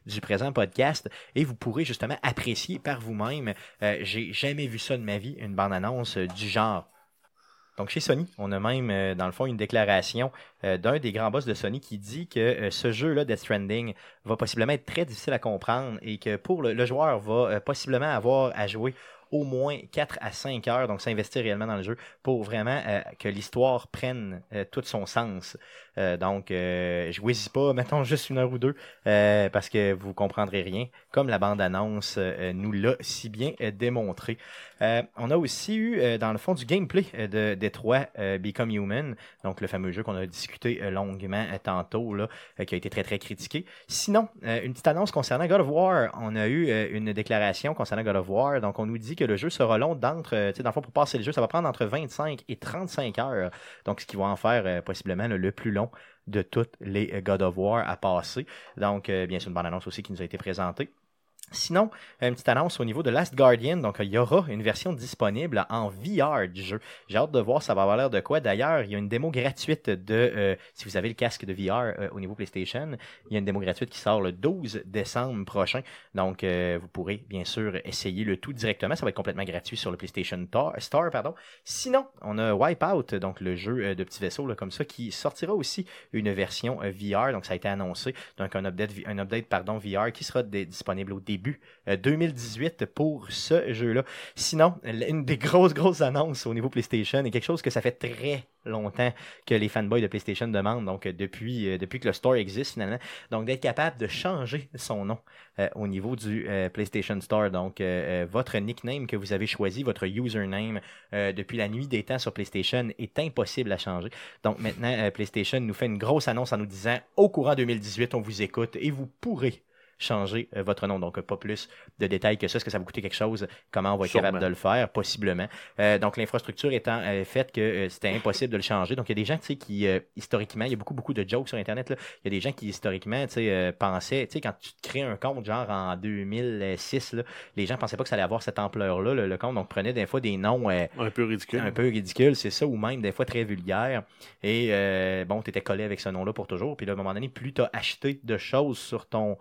du présent podcast, et vous pourrez justement apprécier par vous-même. J'ai jamais vu ça de ma vie, une bande-annonce du genre. Donc chez Sony, on a même euh, dans le fond une déclaration euh, d'un des grands boss de Sony qui dit que euh, ce jeu-là, Death Stranding, va possiblement être très difficile à comprendre et que pour le, le joueur va possiblement avoir à jouer au moins 4 à 5 heures, donc s'investir réellement dans le jeu pour vraiment que l'histoire prenne tout son sens. Euh, donc, jouez-y pas, mettons juste une heure ou deux, parce que vous comprendrez rien, comme la bande-annonce nous l'a si bien démontré. Euh, on a aussi eu, euh, dans le fond, du gameplay euh, de Détroit euh, Become Human, donc le fameux jeu qu'on a discuté longuement tantôt, qui a été très très critiqué. Sinon, une petite annonce concernant God of War. On a eu une déclaration concernant God of War. Donc, on nous dit que le jeu sera long d'entre, tu sais, dans le fond, pour passer le jeu, ça va prendre entre 25 et 35 heures. Donc, ce qui va en faire possiblement le plus long de toutes les God of War à passer. Donc, bien sûr, une bonne annonce aussi qui nous a été présentée. Sinon, une petite annonce au niveau de Last Guardian. Donc, il y aura une version disponible en VR du jeu. J'ai hâte de voir ça va avoir l'air de quoi. D'ailleurs, il y a une démo gratuite de, euh, si vous avez le casque de VR euh, au niveau PlayStation, il y a une démo gratuite qui sort le 12 décembre prochain. Donc, euh, vous pourrez bien sûr essayer le tout directement. Ça va être complètement gratuit sur le PlayStation Tor- Store. Pardon. Sinon, on a Wipeout, donc le jeu de petits vaisseaux comme ça, qui sortira aussi une version VR. Donc, ça a été annoncé. Donc, un update, un update pardon, VR qui sera disponible au début début euh, 2018 pour ce jeu-là. Sinon, une des grosses, grosses annonces au niveau PlayStation et quelque chose que ça fait très longtemps que les fanboys de PlayStation demandent, donc euh, depuis, euh, depuis que le store existe finalement, donc d'être capable de changer son nom au niveau du PlayStation Store. Donc, votre nickname que vous avez choisi, votre username depuis la nuit des temps sur PlayStation est impossible à changer. Donc maintenant, PlayStation nous fait une grosse annonce en nous disant au courant 2018, on vous écoute et vous pourrez changer euh, votre nom. Donc, euh, pas plus de détails que ça. Est-ce que ça va coûter quelque chose? Comment on va être Sûrement. capable de le faire? Possiblement. Euh, donc, l'infrastructure étant euh, faite que euh, c'était impossible de le changer. Donc, il y a des gens, tu sais, qui, historiquement, il y a beaucoup, beaucoup de jokes sur Internet. Là. Il y a des gens qui, historiquement, tu sais, pensaient, tu sais, quand tu te crées un compte, genre en 2006, là, les gens pensaient pas que ça allait avoir cette ampleur-là, le, le compte. Donc, prenaient des fois des noms Un peu ridicule. un peu ridicule, c'est ça, ou même des fois très vulgaire. Et bon, tu étais collé avec ce nom-là pour toujours. Puis là, à un moment donné, plus tu as acheté de choses sur ton,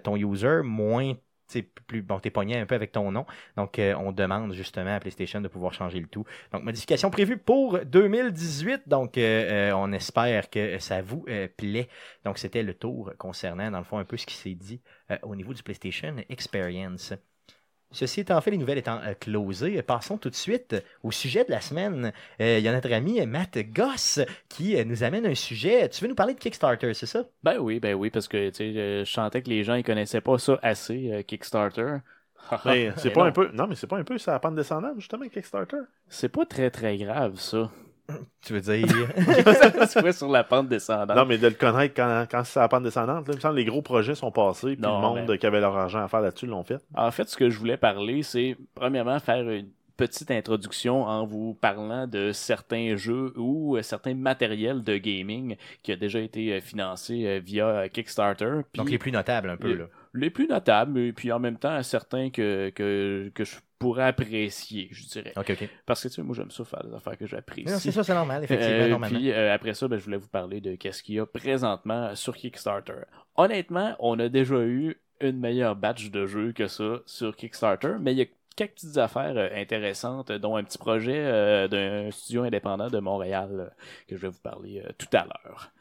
ton user, moins plus bon, t'es pogné un peu avec ton nom. Donc, euh, on demande justement à PlayStation de pouvoir changer le tout. Donc, modification prévue pour 2018. Donc, euh, euh, on espère que ça vous euh, plaît. Donc, c'était le tour concernant, dans le fond, un peu ce qui s'est dit euh, au niveau du PlayStation Experience. Ceci étant fait, les nouvelles étant euh, closées, euh, passons tout de suite au sujet de la semaine. Euh, Il y a notre ami euh, Matt Goss qui euh, nous amène un sujet. Tu veux nous parler de Kickstarter, c'est ça? Ben oui, ben oui, parce que tu sais, euh, je sentais que les gens ils connaissaient pas ça assez, euh, Kickstarter. Mais c'est Mais pas non. un peu. Non, mais c'est pas un peu sa pente descendante, justement, Kickstarter? C'est pas très très grave ça. Tu veux dire? tu vois sur la pente descendante. Non, mais de le connaître quand, quand c'est sa pente descendante, là, il me semble que les gros projets sont passés, puis Non, le monde mais- qui avait leur argent à faire là-dessus l'ont fait. En fait, ce que je voulais parler, c'est premièrement faire une petite introduction en vous parlant de certains jeux ou euh, certains matériels de gaming qui a déjà été euh, financé euh, via Kickstarter. Puis Donc, les plus notables un peu. Là. Les plus notables, et puis en même temps certains que, que, que je pourrais apprécier, je dirais. Ok, ok. Parce que tu sais, moi j'aime ça faire des affaires que j'apprécie. Non, c'est ça, c'est normal, effectivement, Euh, normalement. puis euh, après ça, ben, je voulais vous parler de qu'est-ce qu'il y a présentement sur Kickstarter. Honnêtement, on a déjà eu une meilleure batch de jeux que ça sur Kickstarter, mais il y a quelques petites affaires euh, intéressantes, dont un petit projet euh, d'un studio indépendant de Montréal euh, que je vais vous parler euh, tout à l'heure.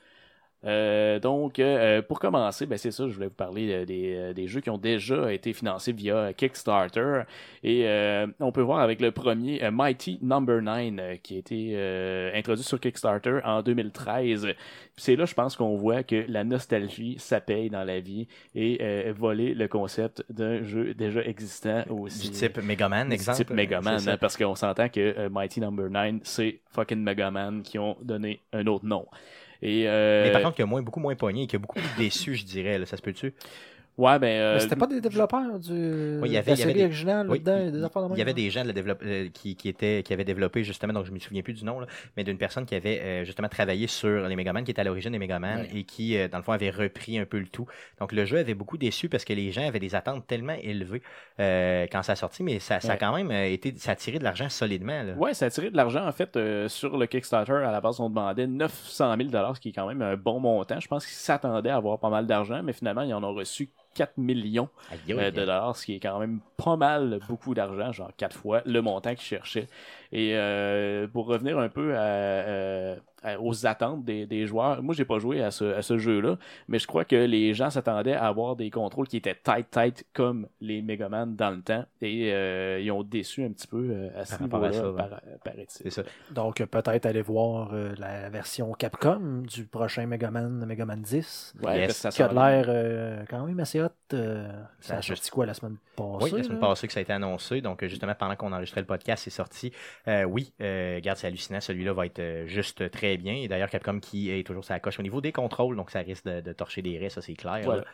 Euh, donc, euh, pour commencer, ben c'est ça, je voulais vous parler euh, des, euh, des jeux qui ont déjà été financés via Kickstarter. Et euh, on peut voir avec le premier euh, Mighty Number 9 euh, qui a été euh, introduit sur Kickstarter en 2013. Puis C'est là, je pense qu'on voit que la nostalgie, ça paye dans la vie et euh, voler le concept d'un jeu déjà existant aussi. Du type Megaman, Du exemple. type Megaman, hein, parce qu'on s'entend que Mighty Number 9, c'est fucking Megaman qui ont donné un autre nom. Et, euh, Mais par contre, qu'il y a moins, beaucoup moins pogné et qu'il y a beaucoup plus déçu, je dirais. Là, ça se peut-tu? Ouais, ben, euh, Mais c'était pas des développeurs du, Oui, il y avait- de la il y avait série des- originale Oui, là-dedans, il- des affaires de même, Il y avait hein? des gens de la développe- euh, qui, qui, étaient, qui avaient développé justement, donc je me souviens plus du nom, là, mais d'une personne qui avait euh, justement travaillé sur les Megaman, qui était à l'origine des Megaman Ouais. et qui, euh, dans le fond, avait repris un peu le tout. Donc le jeu avait beaucoup déçu parce que les gens avaient des attentes tellement élevées euh, quand ça a sorti, mais ça, ça a quand même été, ça a tiré de l'argent solidement. Là. Ouais, ça a tiré de l'argent en fait euh, sur le Kickstarter. À la base, on demandait 900 000 dollars, ce qui est quand même un bon montant. Je pense qu'ils s'attendaient à avoir pas mal d'argent, mais finalement, ils en ont reçu 4 millions Aïe, euh, de dollars, ce qui est quand même pas mal beaucoup d'argent, genre quatre fois le montant qu'ils cherchaient. Et euh, pour revenir un peu à, euh, à- aux attentes des, des joueurs, moi j'ai pas joué à ce, à ce jeu-là, mais je crois que les gens s'attendaient à avoir des contrôles qui étaient tight tight comme les Megaman dans le temps, et euh, ils ont déçu un petit peu à ce Par rapport à niveau-là, paraît-il. C'est ça. Donc, peut-être aller voir euh, la version Capcom du prochain Megaman, Megaman 10, Ouais, Yes. qui a l'air euh, quand même assez hot. euh, ça Ça a sorti juste- quoi la semaine passée? Oui, la semaine là? passée que ça a été annoncé. Donc, justement, pendant qu'on enregistrait le podcast, c'est sorti. Euh, oui, euh, regarde, c'est hallucinant. Celui-là va être euh, juste très bien. Et d'ailleurs, Capcom qui est toujours sa coche au niveau des contrôles. Donc, ça risque de, de torcher des raies, ça, c'est clair. Voilà.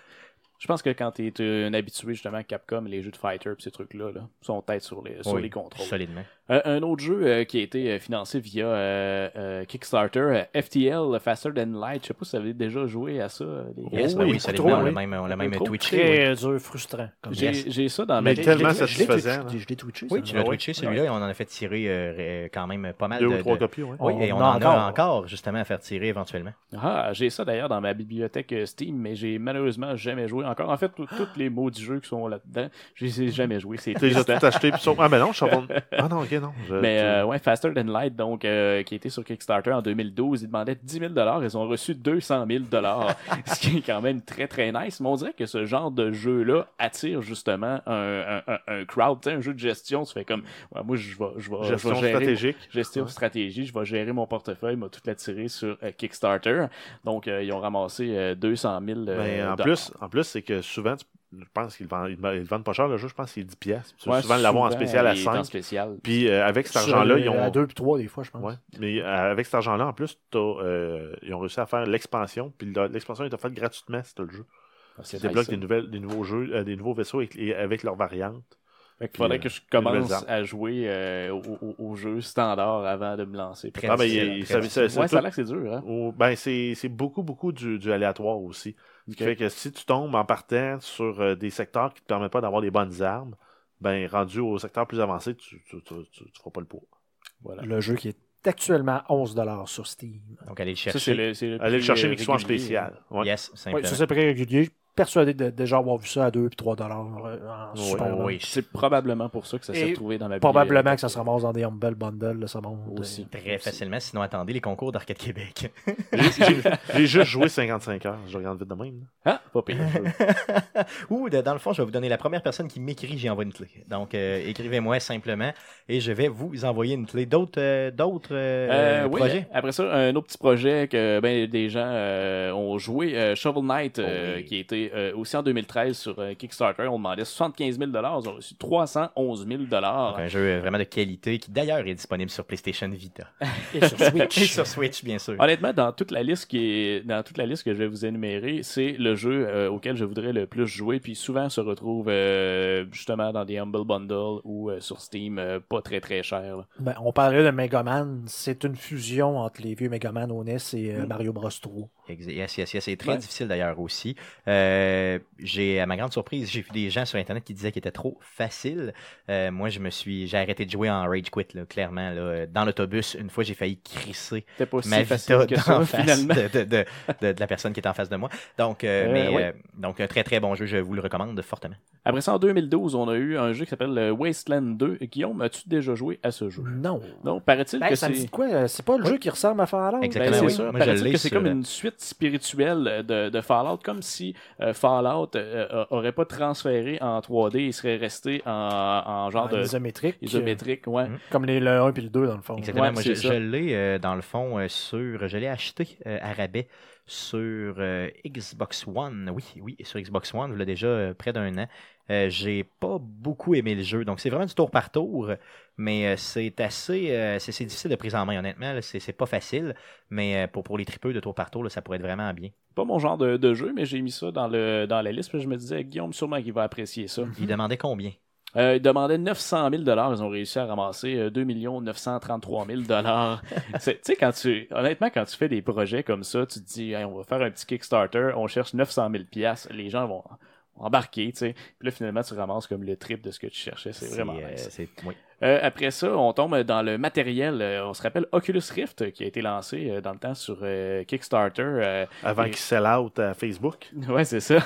Je pense que quand tu es un habitué justement à Capcom, les jeux de fighter pis ces trucs-là, là, sont tête sur les, sur Oui, les contrôles. Solidement. Euh, un autre jeu euh, qui a été euh, financé via euh, euh, Kickstarter, FTL, Faster Than Light. Je sais pas si vous avez déjà joué à ça. les gars. Yes, oui, ben oui, beaucoup solidement. trop, on l'a oui. même, on l'a même twitché. oui. Très dur, frustrant. J'ai ça dans Mais ma tellement satisfaisant, là. Je l'ai twitché. Oui, ça. tu l'as Ah twitché celui-là et on en a fait tirer euh, quand même pas mal Deux de. ou trois de- copies. Oui, On et on en en a a encore. justement à faire tirer éventuellement. Ah, j'ai ça d'ailleurs dans ma bibliothèque Steam, mais j'ai malheureusement jamais joué encore. En fait, tout- tous les mots du jeu qui sont là-dedans, je les ai jamais joués. C'est as triste, hein. tout acheté. Ah, ben non, je suis en train de- Ah non, ok, non? Je- Mais euh, ouais, Faster Than Light, donc, euh, qui était sur Kickstarter en 2012, ils demandaient 10 000 Ils ont reçu 200 000 ce qui est quand même très très nice. Mais on dirait que ce genre de jeu-là attire justement un, un, un, crowd. Tu sais, un jeu de gestion, tu fais comme, ouais, moi, je vais, je vais, je gestion vais gérer stratégique. gestion Ouais. stratégie, je vais gérer mon portefeuille, m'a tout attiré sur euh, Kickstarter. Donc, euh, ils ont ramassé euh, 200 000 euh, Mais en plus, en plus c'est que souvent, tu- je pense qu'ils vendent, ils le vendent pas cher le jeu, je pense que c'est 10 pièces. Tu Ouais, souvent l'avoir en spécial à il est en 5. spécial. Puis euh, avec cet argent-là, ils ont. À 2 puis 3 des fois, je pense. Ouais. Mais euh, avec cet argent-là, en plus, euh, ils ont réussi à faire l'expansion. Puis l'expansion est faite gratuitement, c'est le jeu. Nice, débloquent ça. des, nouvelles, des nouveaux jeux, euh, des nouveaux vaisseaux avec, et avec leurs variantes. Fait qu'il faudrait que je commence à jouer euh, au, au- au jeu standard avant de me lancer. Très Ah, ben, difficile, il- très ça- difficile. ça- ouais, c'est ça a tout- l'air que c'est dur, hein? ben, c'est c'est beaucoup, beaucoup du, du aléatoire aussi. Ce qui Ok. fait que si tu tombes en partant sur euh, des secteurs qui te permettent pas d'avoir des bonnes armes, ben, rendu au secteur plus avancé, tu, tu, tu, tu- tu feras pas le poids. Voilà. Le jeu qui est actuellement 11$ sur Steam. Donc, allez le Ça, c'est chercher. le, c'est le Allez le prix, chercher, euh, mais qu'il soit en spécial. Ouais. Yes, ça c'est très régulier. Persuadé de déjà avoir vu ça à 2 puis 3 dollars en Oui, super. oui. C'est probablement pour ça que ça s'est Et retrouvé dans ma Probablement bibliothèque. que ça se ramasse dans des Humble Bundle, là, ça monte. Aussi. Très facilement. Sinon, attendez les concours d'Arcade Québec. J'ai- juste joué 55 heures. Je regarde vite de même. là. Ah, pas pire. Ou, de- dans le fond, je vais vous donner la première personne qui m'écrit, j'y envoie une clé. Donc, euh, écrivez-moi simplement et je vais vous envoyer une clé. D'autres euh, d'autres euh, Euh, oui, projets? après ça, un autre petit projet que ben, des gens euh, ont joué, euh, Shovel Knight, euh, Oh oui. qui était euh, aussi en 2013 sur euh, Kickstarter. On demandait 75 000 Ils ont reçu 311 000 Donc, un jeu euh, vraiment de qualité qui d'ailleurs est disponible sur PlayStation Vita. Et sur Switch. Et sur Switch, bien sûr. Honnêtement, dans toute la liste qui est dans toute la liste que je vais vous énumérer, c'est le jeu euh, auquel je voudrais le plus jouer, puis souvent se retrouve euh, justement dans des Humble Bundle ou euh, sur Steam, euh, pas très très cher. Ben, on parlait de Megaman. C'est une fusion entre les vieux Megaman au NES et euh, Mm. Mario Bros 3. Yes, yes, yes. C'est très Ouais. difficile d'ailleurs aussi. Euh, j'ai, à ma grande surprise, j'ai vu des gens sur Internet qui disaient qu'il était trop facile. Euh, moi, je me suis, j'ai arrêté de jouer en Rage Quit, là, clairement. Là. Dans l'autobus, une fois, j'ai failli crisser pas ma si Vita que d'en ça, face finalement. de, de, de, de- de la personne qui est en face de moi. Donc, euh, Euh, mais, ouais. euh, donc, un très très bon jeu, je vous le recommande fortement. Après ça, en 2012, on a eu un jeu qui s'appelle Wasteland 2. Guillaume, as-tu déjà joué à ce jeu? Non. Non, paraît-il Ben, que ça me dit c'est... quoi? C'est pas le jeu qui ressemble à Fallout? Exactement, Ben, c'est oui. ça. Moi, je Paraît-il l'ai que c'est sur, comme une suite spirituelle de, de Fallout, comme si euh, Fallout euh, aurait pas transféré en 3D, il serait resté en, en genre En de isométrique. isométrique, ouais. Mhm. Comme les, le 1 puis le 2, dans le fond. Exactement. Ouais, moi, je, l'ai, euh, dans le fond, euh, sur. Je l'ai acheté euh, à rabais sur euh, Xbox One. Oui, oui, sur Xbox One, il y a déjà euh, près d'un an. Euh, j'ai pas beaucoup aimé le jeu. Donc, c'est vraiment du tour par tour. Mais euh, c'est assez. euh, c'est difficile de prise en main, honnêtement. C'est c'est pas facile. Mais pour, pour les tripeux de tour par tour, là, ça pourrait être vraiment bien. Pas mon genre de, de jeu, mais j'ai mis ça dans, le, dans la liste, puis je me disais, Guillaume, sûrement qu'il va apprécier ça. Il demandait combien? Euh, ils demandaient 900 000 Ils ont réussi à ramasser euh, 2 933 000 C'est- Tu sais, quand tu, honnêtement, quand tu fais des projets comme ça, tu te dis, Hey, on va faire un petit Kickstarter, on cherche 900 000 Les gens vont embarquer, tu sais. Puis là, finalement, tu ramasses comme le trip de ce que tu cherchais. C'est vraiment euh, nice. c'est- oui. Euh, après ça, on tombe dans le matériel. euh, on se rappelle Oculus Rift euh, qui a été lancé euh, dans le temps sur euh, Kickstarter. euh, Avant Et- qu'ils sell out à Facebook. Ouais, c'est ça.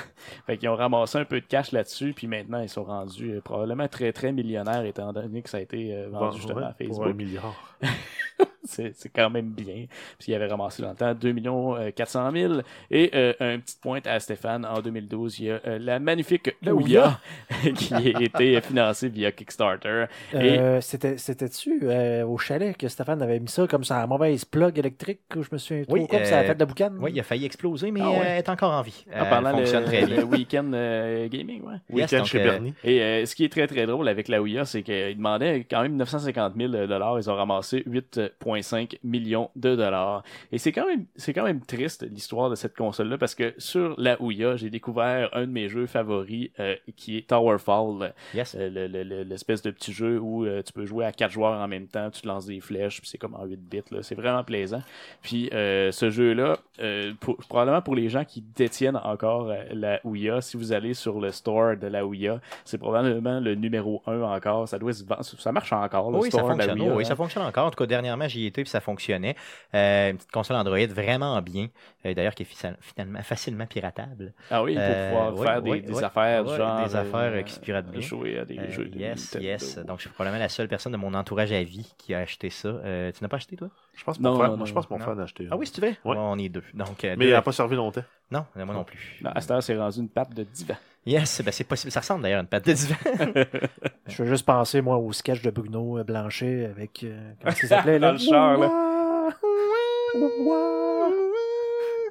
Fait qu'ils ont ramassé un peu de cash là-dessus, puis maintenant ils sont rendus euh, probablement très très millionnaires étant donné que ça a été euh, vendu Bon, justement ouais, à Pour un Facebook. milliard. c'est c'est quand même bien. Puis ils avaient ramassé dans le temps 2 millions euh, 400 000. Et euh, un petit point à Stéphane, en 2012, il y a euh, la magnifique Ouya qui a été financée via Kickstarter. Et Euh, c'était, c'était-tu euh, au chalet que Stéphane avait mis ça comme ça, la mauvaise plug électrique, que je me trop, Oui, comme ça a euh, fait de la boucane? Oui, il a failli exploser, mais Ah ouais. euh, elle est encore en vie. en parlant fonctionne le, très bien. le week-end euh, gaming, ouais. Yes, Week-end donc, chez euh, Bernie. Et euh, ce qui est très très drôle avec la Ouya, c'est qu'ils demandaient quand même 950 000 dollars. Ils ont ramassé 8,5 millions de dollars. Et c'est quand même c'est quand même triste l'histoire de cette console-là parce que sur la Ouya, j'ai découvert un de mes jeux favoris euh, qui est Towerfall, Yes. euh, le- le- le- l'espèce de petit jeu où euh, tu peux jouer à quatre joueurs en même temps, tu te lances des flèches, puis c'est comme en 8 bits. là. C'est vraiment plaisant. Puis euh, ce jeu-là, euh, pour- probablement pour les gens qui détiennent encore la Ouya, si vous allez sur le store de la Ouya, c'est probablement le numéro 1 encore. Ça doit se vendre. Ça marche encore, le Oui, ça de la fonctionne. Ouya. oui, hein. ça fonctionne encore. En tout cas, dernièrement, j'y étais puis ça fonctionnait. Une petite console Android vraiment bien. D'ailleurs, qui est fi- finalement facilement piratable. Ah oui, pour pouvoir oui, faire des, oui, des oui. affaires Ouais, genre. des affaires, qui se piratent bien. Jouer à des jeux de yes, Nintendo. yes. Donc, je suis probablement la seule personne de mon entourage à vie qui a acheté ça. Euh, tu n'as pas acheté, toi? Je pense que Non, mon frère, non, moi, je non, pense que mon non. frère a acheté. Ah oui, si tu veux. Ouais. on est deux. Donc, euh, Mais deux- il n'a pas servi longtemps. Non, moi non plus. Non, à cette heure, c'est rendu une patte de divan. Yes, ben c'est possible. Ça ressemble d'ailleurs à une pâte de divan. Je veux juste penser, moi, au sketch de Bruno euh, Blanchet avec. euh, comment il s'appelait là? Dans le char, là.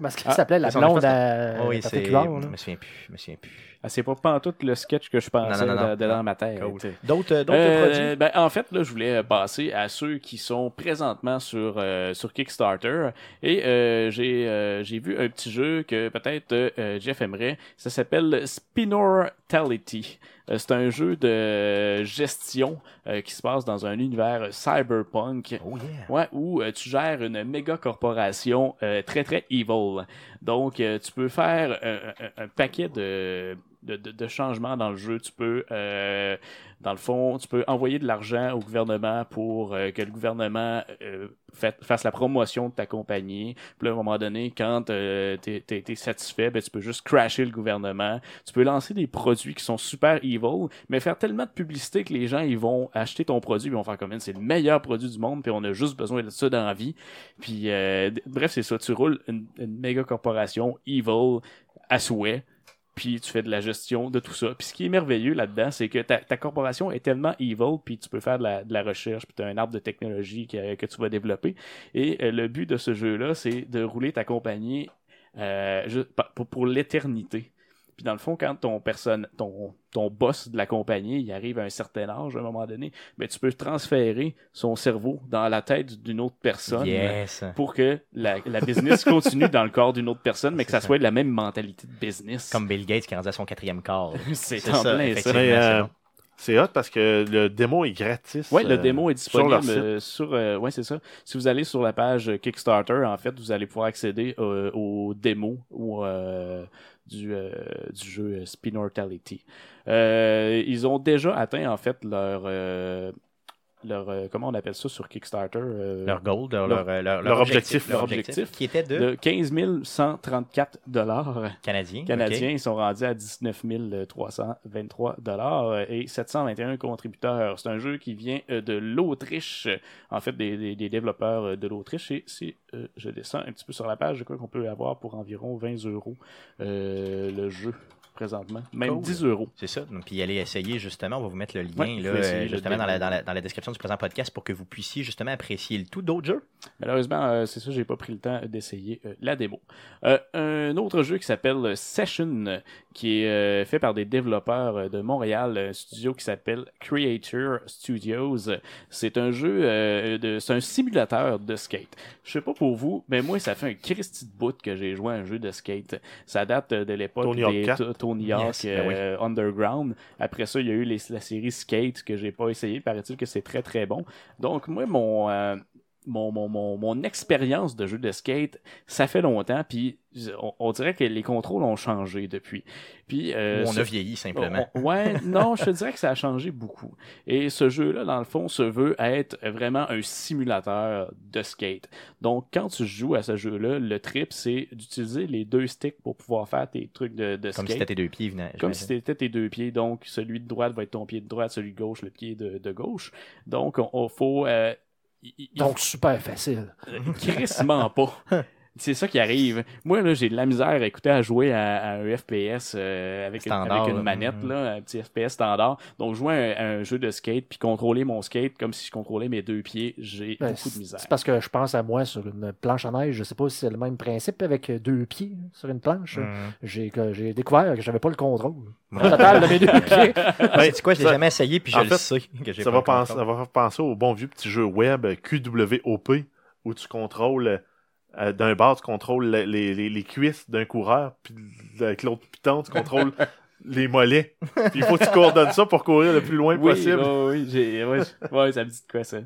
Parce qu'il Ah, s'appelait la blonde à. Oh oui, c'est. Je là. me souviens plus. Je me souviens plus. Ah, c'est pas pantoute le sketch que je pensais Non, non, non, de- de non. dans ma tête. Cool. D'autres euh, d'autres Euh, produits? ben, en fait, là, je voulais passer à ceux qui sont présentement sur, euh, sur Kickstarter. Et euh, j'ai euh, j'ai vu un petit jeu que peut-être euh, Jeff aimerait. Ça s'appelle Spinortality. C'est un jeu de gestion euh, qui se passe dans un univers cyberpunk. Oh yeah. Ouais, où euh, tu gères une méga corporation euh, très très evil. Donc, euh, tu peux faire un, un- un paquet de, de, de- de changements dans le jeu. Tu peux, euh, dans le fond, tu peux envoyer de l'argent au gouvernement pour euh, que le gouvernement euh, fasse la promotion de ta compagnie. Puis là, à un moment donné, quand t'es- t'es satisfait, ben, tu peux juste crasher le gouvernement. Tu peux lancer des produits qui sont super evil, mais faire tellement de publicité que les gens ils vont acheter ton produit, ils vont faire comme c'est le meilleur produit du monde, puis on a juste besoin de ça dans la vie. Puis bref, c'est ça, tu roules une, une méga corporation evil à souhait. Puis tu fais de la gestion de tout ça. Puis ce qui est merveilleux là-dedans, c'est que ta, corporation est tellement evil, puis tu peux faire de la, recherche, puis tu as un arbre de technologie que, tu vas développer. Et euh, le but de ce jeu-là, c'est de rouler ta compagnie euh, pour l'éternité. Puis dans le fond, quand ton personne, ton, ton boss de la compagnie, il arrive à un certain âge, à un moment donné, ben, tu peux transférer son cerveau dans la tête d'une autre personne Yes. pour que la, la business continue dans le corps d'une autre personne, mais que ça soit de la même mentalité de business. Comme Bill Gates qui est rendu à son quatrième quart. c'est en ça, plein ça. c'est euh, c'est hot parce que le démo est gratis. Ouais, le euh, démo est disponible euh, sur, euh, ouais, c'est ça. Si vous allez sur la page Kickstarter, en fait, vous allez pouvoir accéder euh, aux démos ou euh, du, euh, du jeu euh, Spinortality. Euh, ils ont déjà atteint en fait leur euh, leur euh, comment on appelle ça sur Kickstarter euh, Leur goal, leur, leur- leur, euh, leur, leur objectif. leur Leur objectif, objectif. qui était de, de 15 134 dollars Canadiens. canadiens. Ils sont rendus à 19 323 dollars et 721 contributeurs. C'est un jeu qui vient de l'Autriche, en fait des, des- des développeurs de l'Autriche. Et si euh, je descends un petit peu sur la page, je crois qu'on peut avoir pour environ 20 euros euh, le jeu présentement, même Cool. 10 euros. C'est ça. Donc, puis allez essayer justement. On va vous mettre le lien Ouais, là, essayer euh, justement dans la, dans, la, dans la description du présent podcast pour que vous puissiez justement apprécier le tout d'autres jeux. Malheureusement, euh, c'est ça, j'ai pas pris le temps d'essayer euh, la démo. Euh, un autre jeu qui s'appelle Session, qui est euh, fait par des développeurs de Montréal, un studio qui s'appelle Creator Studios. C'est un jeu, euh, de, c'est un simulateur de skate. Je sais pas pour vous, mais moi, ça fait un Christy de bout que j'ai joué à un jeu de skate. Ça date de l'époque des 4. Yes, ben oui. euh, Underground. Après ça, il y a eu les- la série Skate que j'ai pas essayé. Paraît-il que c'est très très bon. Donc moi, mon euh, mon, mon, mon, mon expérience de jeu de skate, ça fait longtemps, puis on, on dirait que les contrôles ont changé depuis. Puis euh, on ce- a vieilli simplement. on- ouais, non, je te dirais que ça a changé beaucoup. Et ce jeu-là, dans le fond, se veut être vraiment un simulateur de skate. Donc, quand tu joues à ce jeu-là, le trip, c'est d'utiliser les deux sticks pour pouvoir faire tes trucs de, de Comme skate. si t'étais deux pieds. venant- Comme si c'était tes deux pieds, donc celui de droite va être ton pied de droite, celui de gauche, le pied de, de gauche. Donc, on, on faut... euh, il- il- Donc, super facile. euh, crissement pas. C'est ça qui arrive. Moi, là, j'ai de la misère à écouter à jouer à, à un FPS euh, avec, une, Standard, avec une là. manette, là, un petit FPS standard. Donc, jouer à un, à un jeu de skate puis contrôler mon skate comme si je contrôlais mes deux pieds, j'ai Ben, beaucoup de misère. c'est parce que je pense à moi sur une planche à neige. Je sais pas si c'est le même principe avec deux pieds sur une planche. Mhm. J'ai découvert que j'avais pas le contrôle. Ouais. Total de mes deux pieds. Ben, c'est quoi, je l'ai jamais essayé, puis je en le fait, sais que Ça pas va, le penser, contrôle. ça va faire penser au bon vieux petit jeu web QWOP où tu contrôles euh, d'un bar, tu contrôles les, les, les cuisses d'un coureur, puis avec l'autre piton, tu contrôles les mollets. Puis il faut que tu coordonnes ça pour courir le plus loin Oui, possible. ouais, oui, j'ai- ouais, ça me dit de quoi ça.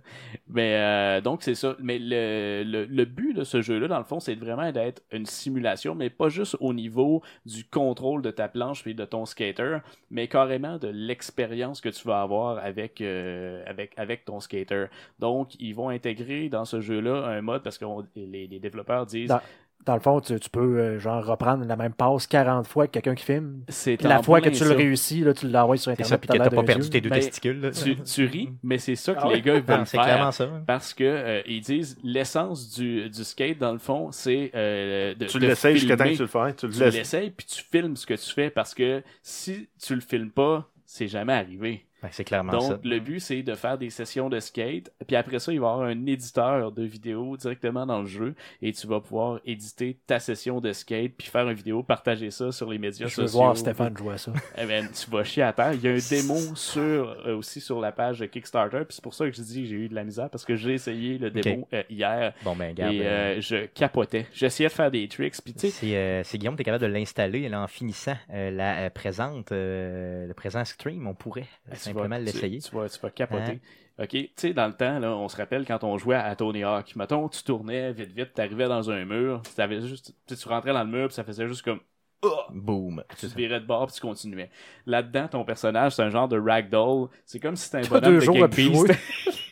Mais euh, donc c'est ça. Mais le, le, le but de ce jeu-là, dans le fond, c'est vraiment d'être une simulation, mais pas juste au niveau du contrôle de ta planche puis de ton skater, mais carrément de l'expérience que tu vas avoir avec euh, avec avec ton skater. Donc ils vont intégrer dans ce jeu-là un mode parce que on- les, les développeurs disent Dans- Dans le fond, tu, tu peux euh, genre reprendre la même passe 40 fois que quelqu'un qui filme. C'est la fois que tu le réussis, là, tu l'envoies sur C'est Internet. ça, puis puis que t'as pas perdu tes deux Ben, testicules. là. Tu, tu ris, mais c'est ça que Ah ouais? les gars veulent Non, C'est faire. clairement ça. Parce que euh, ils disent l'essence du, du skate, dans le fond, c'est euh, de, Tu l'essayes jusqu'à temps que tu le fais. Tu le Tu laisses. l'essayes, puis tu filmes ce que tu fais, parce que si tu le filmes pas, c'est jamais arrivé. Ouais, C'est clairement Donc, ça. le but, c'est de faire des sessions de skate. Puis après ça, il va y avoir un éditeur de vidéo directement dans le jeu. Et tu vas pouvoir éditer ta session de skate, puis faire une vidéo, partager ça sur les médias Je veux sociaux. voir Stéphane jouer à ça. Eh ben, tu vas chier à terre. Il y a un démo sur, euh, aussi sur la page de Kickstarter. Puis c'est pour ça que je dis que j'ai eu de la misère, parce que j'ai essayé le démo euh, hier. Bon, ben, regarde. et euh, je capotais. J'essayais de faire des tricks. Puis tu sais, C'est Guillaume, tu es capable de l'installer là, en finissant la présente, le présent stream. On pourrait simplement vas- l'essayer. Tu, tu vas, tu vas capoter. Hein? OK, tu sais, dans le temps, là, on se rappelle quand on jouait à Tony Hawk. Mettons, tu tournais vite, vite, t'arrivais dans un mur, t'avais juste, tu rentrais dans le mur, puis ça faisait juste comme, Boom. tu te virais de bord, puis tu continuais. Là-dedans, ton personnage, c'est un genre de ragdoll. C'est comme si c'était un bonhomme deux de. Beast.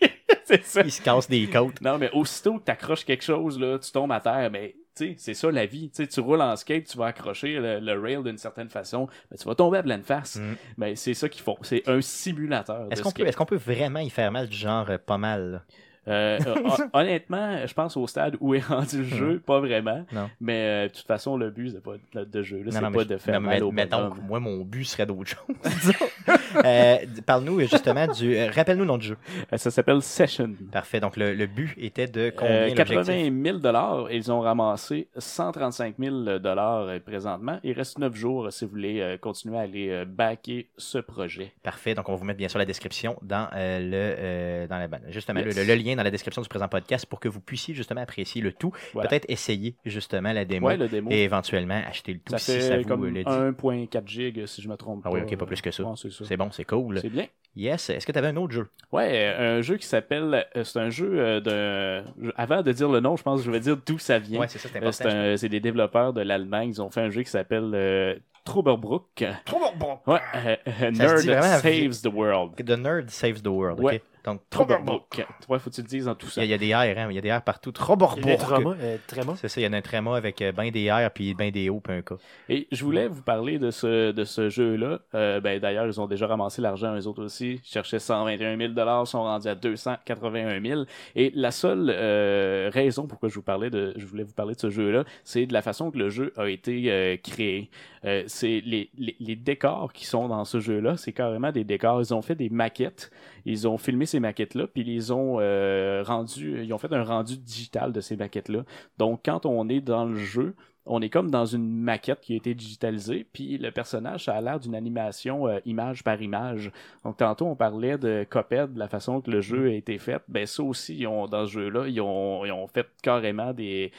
c'est ça. Il se casse des côtes. Non, mais aussitôt que t'accroches quelque chose, là, tu tombes à terre, mais c'est ça la vie. Tu sais, tu roules en skate, tu vas accrocher le, le rail d'une certaine façon, mais tu vas tomber à pleine face. Mm. Mais c'est ça qu'ils font. C'est un simulateur. Est-ce qu'on peut, qu'on vraiment y faire mal du genre euh, pas mal? là? Euh, hon- honnêtement, je pense au stade où est rendu le jeu, pas vraiment. Non. Mais euh, de toute façon, le but, c'est pas de, de jeu. là, C'est pas mais de faire non, mal mais au mettons que moi, mon but serait d'autre chose. Euh, Parle-nous justement du. Rappelle-nous le nom du jeu. Euh, Ça s'appelle Session. Parfait. Donc, le, le but était de combien Euh, l'objectif? 80 000 dollars. Ils ont ramassé 135 000 dollars euh, présentement. Il reste 9 jours si vous voulez continuer à aller backer ce projet. Parfait. Donc, on va vous mettre bien sûr la description dans le euh, dans la ben, justement Yes. le, le lien dans la description du présent podcast pour que vous puissiez justement apprécier le tout. Voilà. Peut-être essayer justement la démo Ouais, le démo. et éventuellement acheter le tout ça si fait ça vous comme le dit. 1.4 gig si je me trompe Ah pas. oui, ok, pas plus que ça. Ouais, c'est ça. C'est bon, c'est cool. C'est bien. Yes. Est-ce que tu avais un autre jeu? Ouais, un jeu qui s'appelle. euh, C'est un jeu euh, de. Avant de dire le nom, je pense que je vais dire d'où ça vient. Ouais, c'est ça, c'est Euh, C'est un- c'est des développeurs de l'Allemagne. Ils ont fait un jeu qui s'appelle euh, Troberbrook. Ouais, euh, Nerd Saves the World. The Nerd Saves the World. Ouais. Donc, Troberbrook. Ouais, faut que tu le dises dans tout Il y, ça. a, il y a des airs, hein? Il y a des airs partout. Il y a des Troborborg. traumas, euh. C'est ça, il y en a un tréma avec euh, ben des airs puis ben des hauts puis un cas. Et je voulais vous parler de ce, de ce jeu-là. Euh, ben, D'ailleurs, ils ont déjà ramassé l'argent, eux autres aussi. Ils cherchaient 121 000 sont rendus à 281 000 Et la seule euh, raison pourquoi je vous parlais de, je voulais vous parler de ce jeu-là, c'est de la façon que le jeu a été créé. C'est les, les, les décors qui sont dans ce jeu-là, c'est carrément des décors. Ils ont fait des maquettes. Ils ont filmé ces maquettes-là, puis ils ont euh, rendus, ils ont fait un rendu digital de ces maquettes-là. Donc, quand on est dans le jeu, on est comme dans une maquette qui a été digitalisée, puis le personnage, ça a l'air d'une animation euh, image par image. Donc, tantôt, on parlait de Coped, de la façon que le jeu a été fait. Ben, ça aussi, ils ont, dans ce jeu-là, ils ont, ils ont fait carrément des,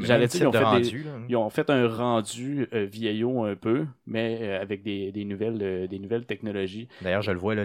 J'allais dire, ils ont de fait rendu. là. ils ont fait un rendu euh, vieillot un peu, mais euh, avec des, des nouvelles, euh, des nouvelles technologies. D'ailleurs, je le vois, là,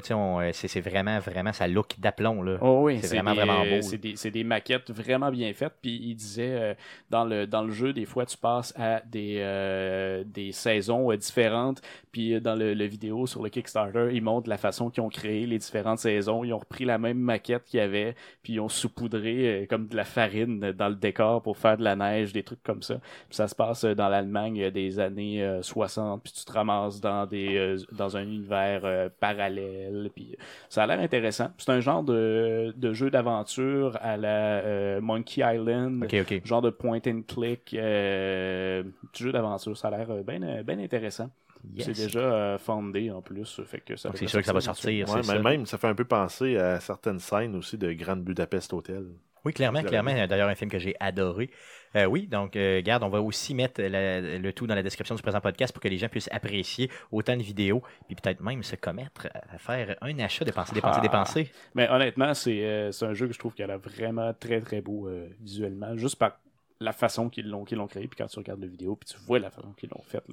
c'est c'est vraiment, vraiment sa look d'aplomb. Là. Oh oui, C'est vraiment, des, vraiment beau, C'est des, c'est des maquettes vraiment bien faites. Puis il disait euh, dans le dans le jeu, des fois tu passes à des euh, des saisons euh, différentes. Puis euh, dans le, le vidéo sur le Kickstarter, ils montrent la façon qu'ils ont créé les différentes saisons. Ils ont repris la même maquette qu'il y avait, puis ils ont saupoudré euh, comme de la farine dans le décor pour faire de la neige, des trucs comme ça. Puis ça se passe euh, dans l'Allemagne euh, des années euh, 60. Puis tu te ramasses dans des euh, dans un univers euh, parallèle. Puis ça a l'air intéressant. C'est un genre de, de jeu d'aventure à la euh, Monkey Island. Genre de point and click, euh, petit jeu d'aventure. Ça a l'air bien ben intéressant. Yes. C'est déjà euh, fondé en plus. Fait que ça c'est sûr que ça va sortir. sortir. Ouais, c'est mais ça. même, ça fait un peu penser à certaines scènes aussi de Grande Budapest Hotel. Oui, clairement, clairement. D'ailleurs, un film que j'ai adoré. Euh, oui, donc, euh, garde, on va aussi mettre la- le tout dans la description du présent podcast pour que les gens puissent apprécier autant de vidéos, puis peut-être même se commettre à faire un achat, dépenser, dépenser, Ah. dépenser. Mais honnêtement, c'est euh, c'est un jeu que je trouve qu'il a l'air vraiment très très beau euh, visuellement. Juste par la façon qu'ils l'ont qu'ils l'ont créé. Puis quand tu regardes la vidéo, puis tu vois la façon qu'ils l'ont faite.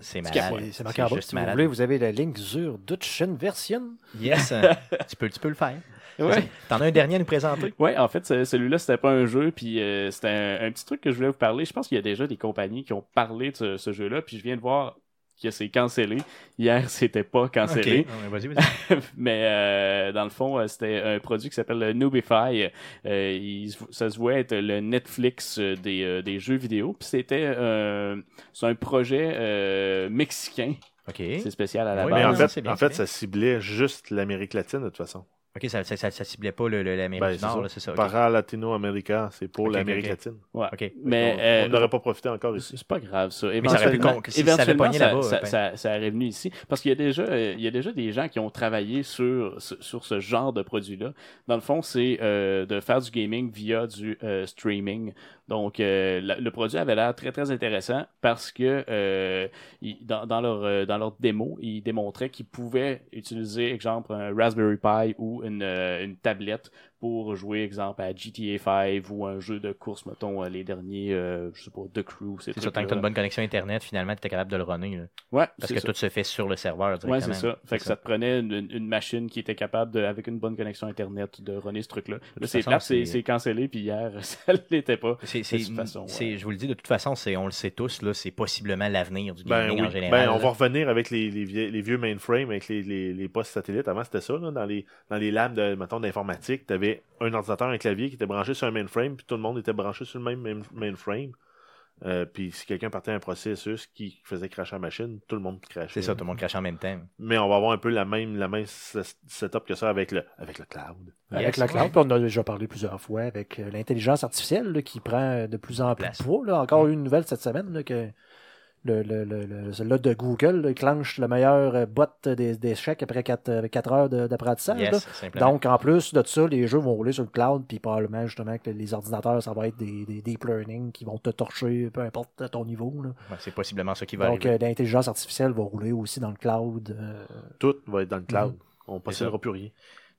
C'est malade. c'est marqué en bas. Si vous voulez, vous avez la link sur Dutchen Version. Yes, tu, peux, tu peux le faire. Ouais. T'en as un dernier à nous présenter? Ouais, en fait, ce- celui-là, c'était pas un jeu, puis euh, c'était un, un petit truc que je voulais vous parler. Je pense qu'il y a déjà des compagnies qui ont parlé de ce, ce jeu-là, puis je viens de voir que c'est cancellé. Hier, c'était pas cancellé. Ok. Ouais, Vas-y, vas-y. Mais euh, dans le fond, euh, c'était un produit qui s'appelle le Noobify. Euh, il ça se voulait être le Netflix euh, des, euh, des jeux vidéo. Puis c'était euh, c'est un projet euh, mexicain. C'est spécial à la Oui, Mais base. en fait ça ciblait juste l'Amérique latine, de toute façon. Ok, ça, ça, ça, ça ciblait pas le- le- l'Amérique Ben, du c'est Nord, ça. là, c'est ça. ok. Para Latino-América, c'est pour Ok, ok, l'Amérique ok. latine. Ouais. Ok. Mais on euh, on n'aurait pas profité encore ici. C'est pas grave, ça. ça aurait pu Éventuellement, con- si ça éventuellement, ça, là-bas, ça, ben. ça, ça arrive venu ici. Parce qu'il y a déjà, euh, il y a déjà des gens qui ont travaillé sur, sur, ce genre de produit-là. Dans le fond, c'est euh, de faire du gaming via du euh, streaming. Donc, euh, la- le produit avait l'air très, très intéressant parce que euh, ils- dans, dans, leur, euh, dans leur démo, ils démontraient qu'ils pouvaient utiliser, exemple, un Raspberry Pi ou une, euh, une tablette pour jouer, exemple, à GTA 5 ou un jeu de course, mettons, euh, les derniers, euh, je sais pas, The Crew. ces C'est ça, tant que tu as une bonne connexion Internet, finalement, tu es capable de le runner. là. Ouais, Parce que ça. tout se fait sur le serveur directement. Ouais, c'est ça. Fait que ça te prenait une, une machine qui était capable, de, avec une bonne connexion Internet, de runner ce truc-là. Là, c'est plate, c'est cancellé, puis hier, ça l'était pas. C'est, De c'est, toute façon, c'est- ouais. je vous le dis, de toute façon, c'est, on le sait tous, là, c'est possiblement l'avenir du Ben, gaming oui. en général. Ben, on va revenir avec les, les, vieux, les vieux mainframes, avec les, les, les postes satellites. Avant, c'était ça. Là, dans, les, dans les labs de, mettons, d'informatique, tu avais un ordinateur, un clavier qui était branché sur un mainframe, puis tout le monde était branché sur le même main- mainframe. Euh, puis si quelqu'un partait un processus qui faisait cracher la machine, tout le monde crachait. C'est ça, tout le monde crache en même temps. Mais on va avoir un peu la même, la même setup que ça avec le, avec le cloud. Avec Yes, ouais. cloud, puis on en a déjà parlé plusieurs fois, avec euh, l'intelligence artificielle là, qui prend de plus en plus de poids. Là. Encore une nouvelle cette semaine là, que le, le, le, le- celui-là de Google là, clenche le meilleur euh, bot des- d'échecs après 4, heures de- d'apprentissage. là. Yes, simplement. Donc, en plus de ça, les jeux vont rouler sur le cloud, puis probablement justement que les ordinateurs, ça va être des, des deep learning qui vont te torcher, peu importe ton niveau. là. Ouais, c'est possiblement ça qui va Donc, arriver. euh, l'intelligence artificielle va rouler aussi dans le cloud. euh, Tout va être dans le cloud. On ne possédera plus rien.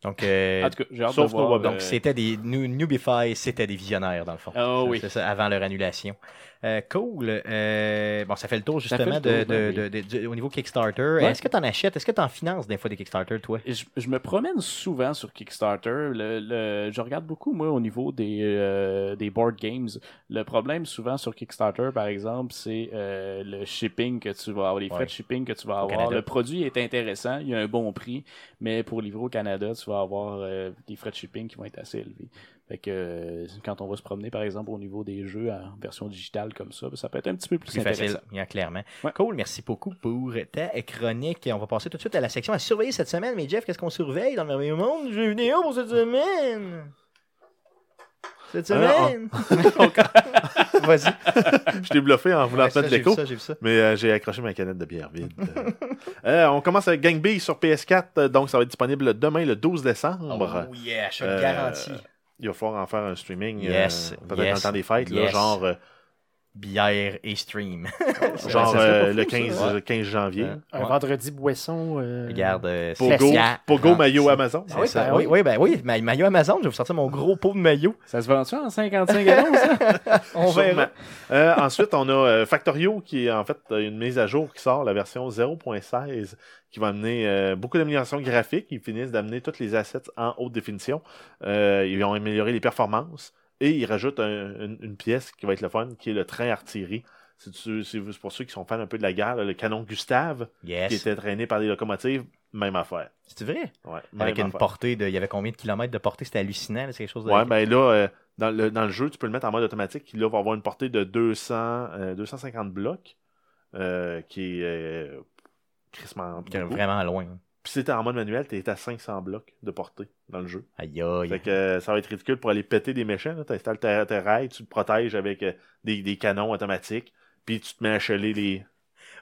Donc, euh, En tout cas, j'ai hâte sauf de voir. web- donc euh, c'était des New- Newbify, c'était des visionnaires dans le fond. Ah oui. C'est ça, avant leur annulation. Euh, cool. Euh, bon, ça fait le tour justement le tour, de, ben de- de- de- au niveau Kickstarter. Ouais. Est-ce que tu en achètes? Est-ce que tu en finances des fois des Kickstarter, toi? Je, je me promène souvent sur Kickstarter. Le, le- je regarde beaucoup, moi, au niveau des, euh, des board games. Le problème, souvent, sur Kickstarter, par exemple, c'est euh, le shipping que tu vas avoir, les frais Ouais. de shipping que tu vas avoir. Canada. Le produit est intéressant, il y a un bon prix, mais pour livrer au Canada, tu vas avoir euh, des frais de shipping qui vont être assez élevés. Fait que euh, quand on va se promener, par exemple, au niveau des jeux en version digitale comme ça, ben, ça peut être un petit peu plus, plus facile, bien clairement. Ouais. Cool, merci beaucoup pour ta chronique. On va passer tout de suite à la section à surveiller cette semaine. Mais Jeff, qu'est-ce qu'on surveille dans le merveilleux monde? Du jeu vidéo pour cette semaine Cette Euh, semaine Vas-y. Je t'ai bluffé en voulant Ouais, ça, mettre j'ai vu l'écho. ça, j'ai vu ça. Mais euh, j'ai accroché ma canette de bière vide. Euh, on commence avec Gang B sur PS4, euh, donc ça va être disponible demain, le 12 décembre. Oh yeah, je te Euh, le garantis. Il va falloir en faire un streaming, euh, Yes, peut-être dans le temps des fêtes, là, genre, euh, Bière et stream. genre euh, le fou, 15, ça. euh, 15 janvier. Ouais. Un vendredi boisson. euh, Regarde, euh, Pour c'est Go, ça. pour Go Ah, Maillot Amazon. Ah oui, ça. ben oui, oui. oui, ben oui. Ma- Maillot Amazon, je vais vous sortir mon gros pot de maillot. Ça se vend-tu en 55 gallons, ça? On verra. Euh, ensuite, on a euh, Factorio qui est en fait une mise à jour qui sort, la version 0.16, qui va amener euh, beaucoup d'améliorations graphiques. Ils finissent d'amener tous les assets en haute définition. Euh, ils ont amélioré les performances et ils rajoutent un- une, une pièce qui va être le fun, qui est le train artillerie. C'est pour ceux qui sont fans un peu de la guerre, là, le canon Gustave, qui était traîné par des locomotives, même affaire. C'est vrai? Ouais, Avec une affaire. portée de. Il y avait combien de kilomètres de portée? C'était hallucinant. C'est quelque chose de. Ouais, ben là, euh, dans, le, dans le jeu, tu peux le mettre en mode automatique, qui là va avoir une portée de 200, euh, 250 blocs, euh, qui est euh, Qui est vraiment loin. Puis si t'es en mode manuel, t'es à 500 blocs de portée dans le jeu. Aïe aïe. Fait que euh, ça va être ridicule pour aller péter des méchants. T'installes tes, tes rails, tu te protèges avec euh, des, des canons automatiques, puis tu te mets à cheler les...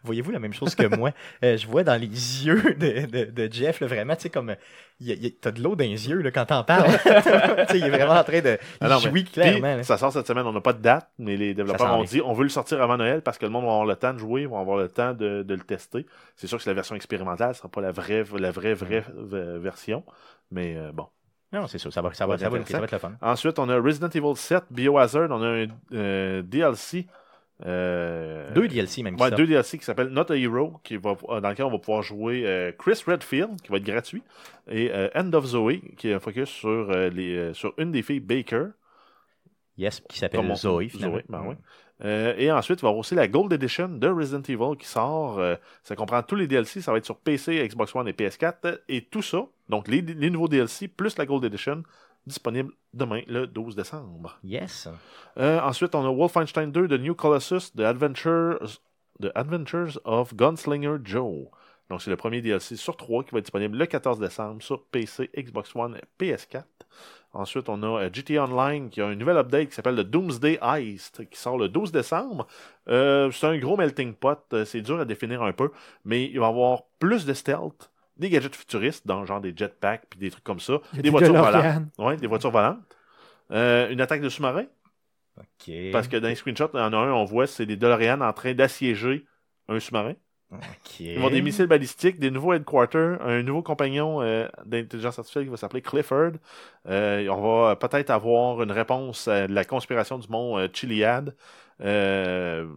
Voyez-vous la même chose que moi? Euh, je vois dans les yeux de, de, de Jeff, là, vraiment, tu sais, comme. il il T'as de l'eau dans les yeux là, quand t'en parles. Tu il est vraiment en train de. Ah non, Puis, clairement. ça sort cette semaine, on n'a pas de date, mais les développeurs ont dit on veut le sortir avant Noël parce que le monde va avoir le temps de jouer, va avoir le temps de, de le tester. C'est sûr que c'est la version expérimentale, ce sera pas la vraie, la vraie, vraie version. Mais euh, bon. Non, c'est ça. Ça va, ça va, ça va être le fun. Ensuite, on a Resident Evil 7, Biohazard, on a un euh, DLC. Euh, Deux DLC même Ouais, deux DLC qui s'appellent Not a Hero, qui va, dans lequel on va pouvoir jouer euh, Chris Redfield, qui va être gratuit, et euh, End of Zoe, qui est un focus sur, euh, les, euh, sur une des filles Baker, Yes, qui s'appelle finalement. Zoé, ben oui. Euh, et ensuite, il va y avoir aussi la Gold Edition de Resident Evil qui sort. Euh, ça comprend tous les DLC. Ça va être sur PC, Xbox One et PS4. Et tout ça, donc les, les nouveaux DLC plus la Gold Edition, disponible demain, le 12 décembre. Yes. Euh, ensuite, on a Wolfenstein 2 de New Colossus, The Adventures, The Adventures of Gunslinger Joe. Donc, c'est le premier DLC sur 3 qui va être disponible le 14 décembre sur PC, Xbox One et PS4. Ensuite, on a euh, GTA Online qui a une nouvelle update qui s'appelle le Doomsday Heist qui sort le 12 décembre. Euh, c'est un gros melting pot, c'est dur à définir un peu, mais il va y avoir plus de stealth, des gadgets futuristes, dans genre des jetpacks puis des trucs comme ça, des des voitures volantes. Ouais, des voitures volantes. Euh, une attaque de sous-marin, OK. parce que dans les screenshots, il y en a un, on voit, c'est des DeLorean en train d'assiéger un sous-marin. OK. Ils vont avoir des missiles balistiques, des nouveaux headquarters, un nouveau compagnon euh, d'intelligence artificielle qui va s'appeler Clifford. Euh, on va peut-être avoir une réponse à la conspiration du mont euh, Chiliad. Euh,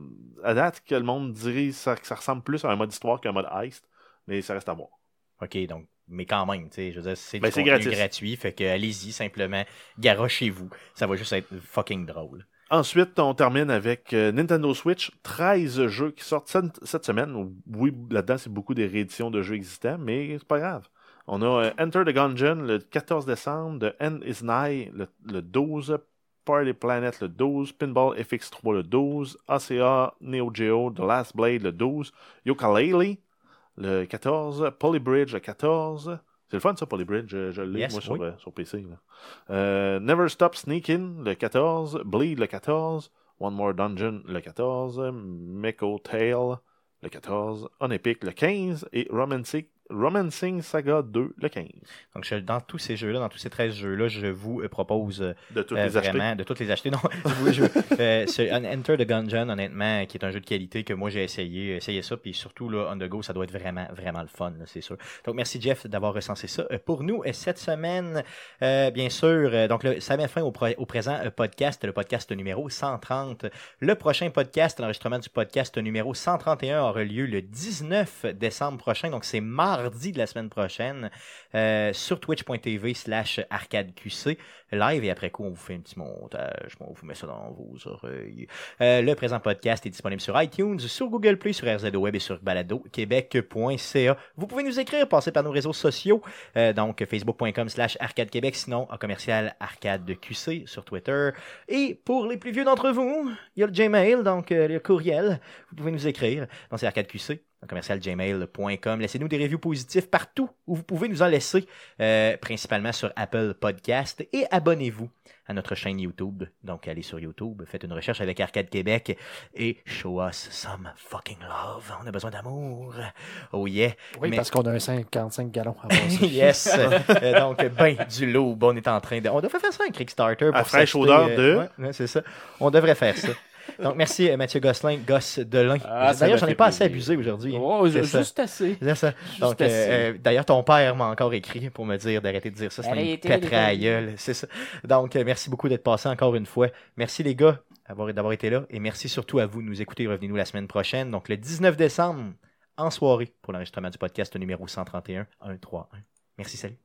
à date, que le monde dirait ça, que ça ressemble plus à un mode histoire qu'un mode heist, mais ça reste à voir. OK, donc, mais quand même, tu sais, je veux dire, c'est Ben, gratuit, fait que allez-y simplement, garochez-vous. Ça va juste être fucking drôle. Ensuite, on termine avec euh, Nintendo Switch, 13 jeux qui sortent cette, cette semaine. Oui, là-dedans, c'est beaucoup des rééditions de jeux existants, mais c'est pas grave. On a euh, Enter the Gungeon le 14 décembre, The End is Nigh le, le 12, Party Planet le 12, Pinball FX3 le 12, ACA Neo Geo The Last Blade le 12, Yooka-Laylee le 14, Polybridge le 14. C'est le fun ça, Polybridge, je, je l'ai Yes, moi sur, euh, sur PC. là. Euh, Never Stop Sneaking le 14, Bleed le 14, One More Dungeon le 14, Meko Tale le 14, On Epic le 15 et Romancing, Romancing Saga 2 le 15. Donc, je- dans tous ces jeux-là, dans tous ces 13 jeux-là, je vous euh, propose euh, De tous euh, les acheter. vraiment de toutes les acheter. Non, je vous- je- euh, ce Un- Enter the Gungeon, honnêtement, qui est un jeu de qualité que moi j'ai essayé, essayé ça, puis surtout là, on the go, ça doit être vraiment, vraiment le fun, c'est sûr. Donc merci Jeff d'avoir recensé ça pour nous cette semaine. Bien sûr, donc ça met fin au, présent podcast, le podcast numéro 130. Le prochain podcast, l'enregistrement du podcast numéro 131 aura lieu le 19 décembre prochain, donc c'est mardi de la semaine prochaine euh, sur twitch.tv slash arcadeqc live et après coup on vous fait un petit montage, on vous met ça dans vos oreilles. Euh, le présent podcast est disponible sur iTunes, sur Google Play, sur RZO Web et sur baladoquebec.ca. Vous pouvez nous écrire, passer par nos réseaux sociaux, euh, donc facebook.com slash arcade québec, sinon en commercial arcade QC sur Twitter. Et pour les plus vieux d'entre vous, il y a le Gmail, donc le courriel, vous pouvez nous écrire, donc c'est arcadeqc en commercial gmail.com. Laissez-nous des reviews positifs partout où vous pouvez nous en laisser, euh, principalement sur Apple Podcast. Et abonnez-vous à notre chaîne YouTube. Donc, allez sur YouTube, faites une recherche avec Arcade Québec et show us some fucking love. On a besoin d'amour. Oh yeah. Oui, Mais- parce qu'on a un 55 gallons à yes. Euh, donc, ben du loup. On est en train de. On devrait faire ça un Kickstarter. Pour À fraîche odeur euh, de- ouais, ouais, c'est ça. On devrait faire ça. Donc, merci euh, Mathieu Gosselin, gosse de l'un. Ah, D'ailleurs, j'en ai pas assez abusé aujourd'hui. hein. Oh, ça. juste assez. Ça. Donc, assez. euh, euh, d'ailleurs, ton père m'a encore écrit pour me dire d'arrêter de dire ça. C'est une. C'est ça. Donc, euh, merci beaucoup d'être passé encore une fois. Merci les gars d'avoir d'avoir été là. Et merci surtout à vous de nous écouter. Revenez-nous la semaine prochaine. Donc, le 19 décembre, en soirée, pour l'enregistrement du podcast numéro 131 131. Merci, salut.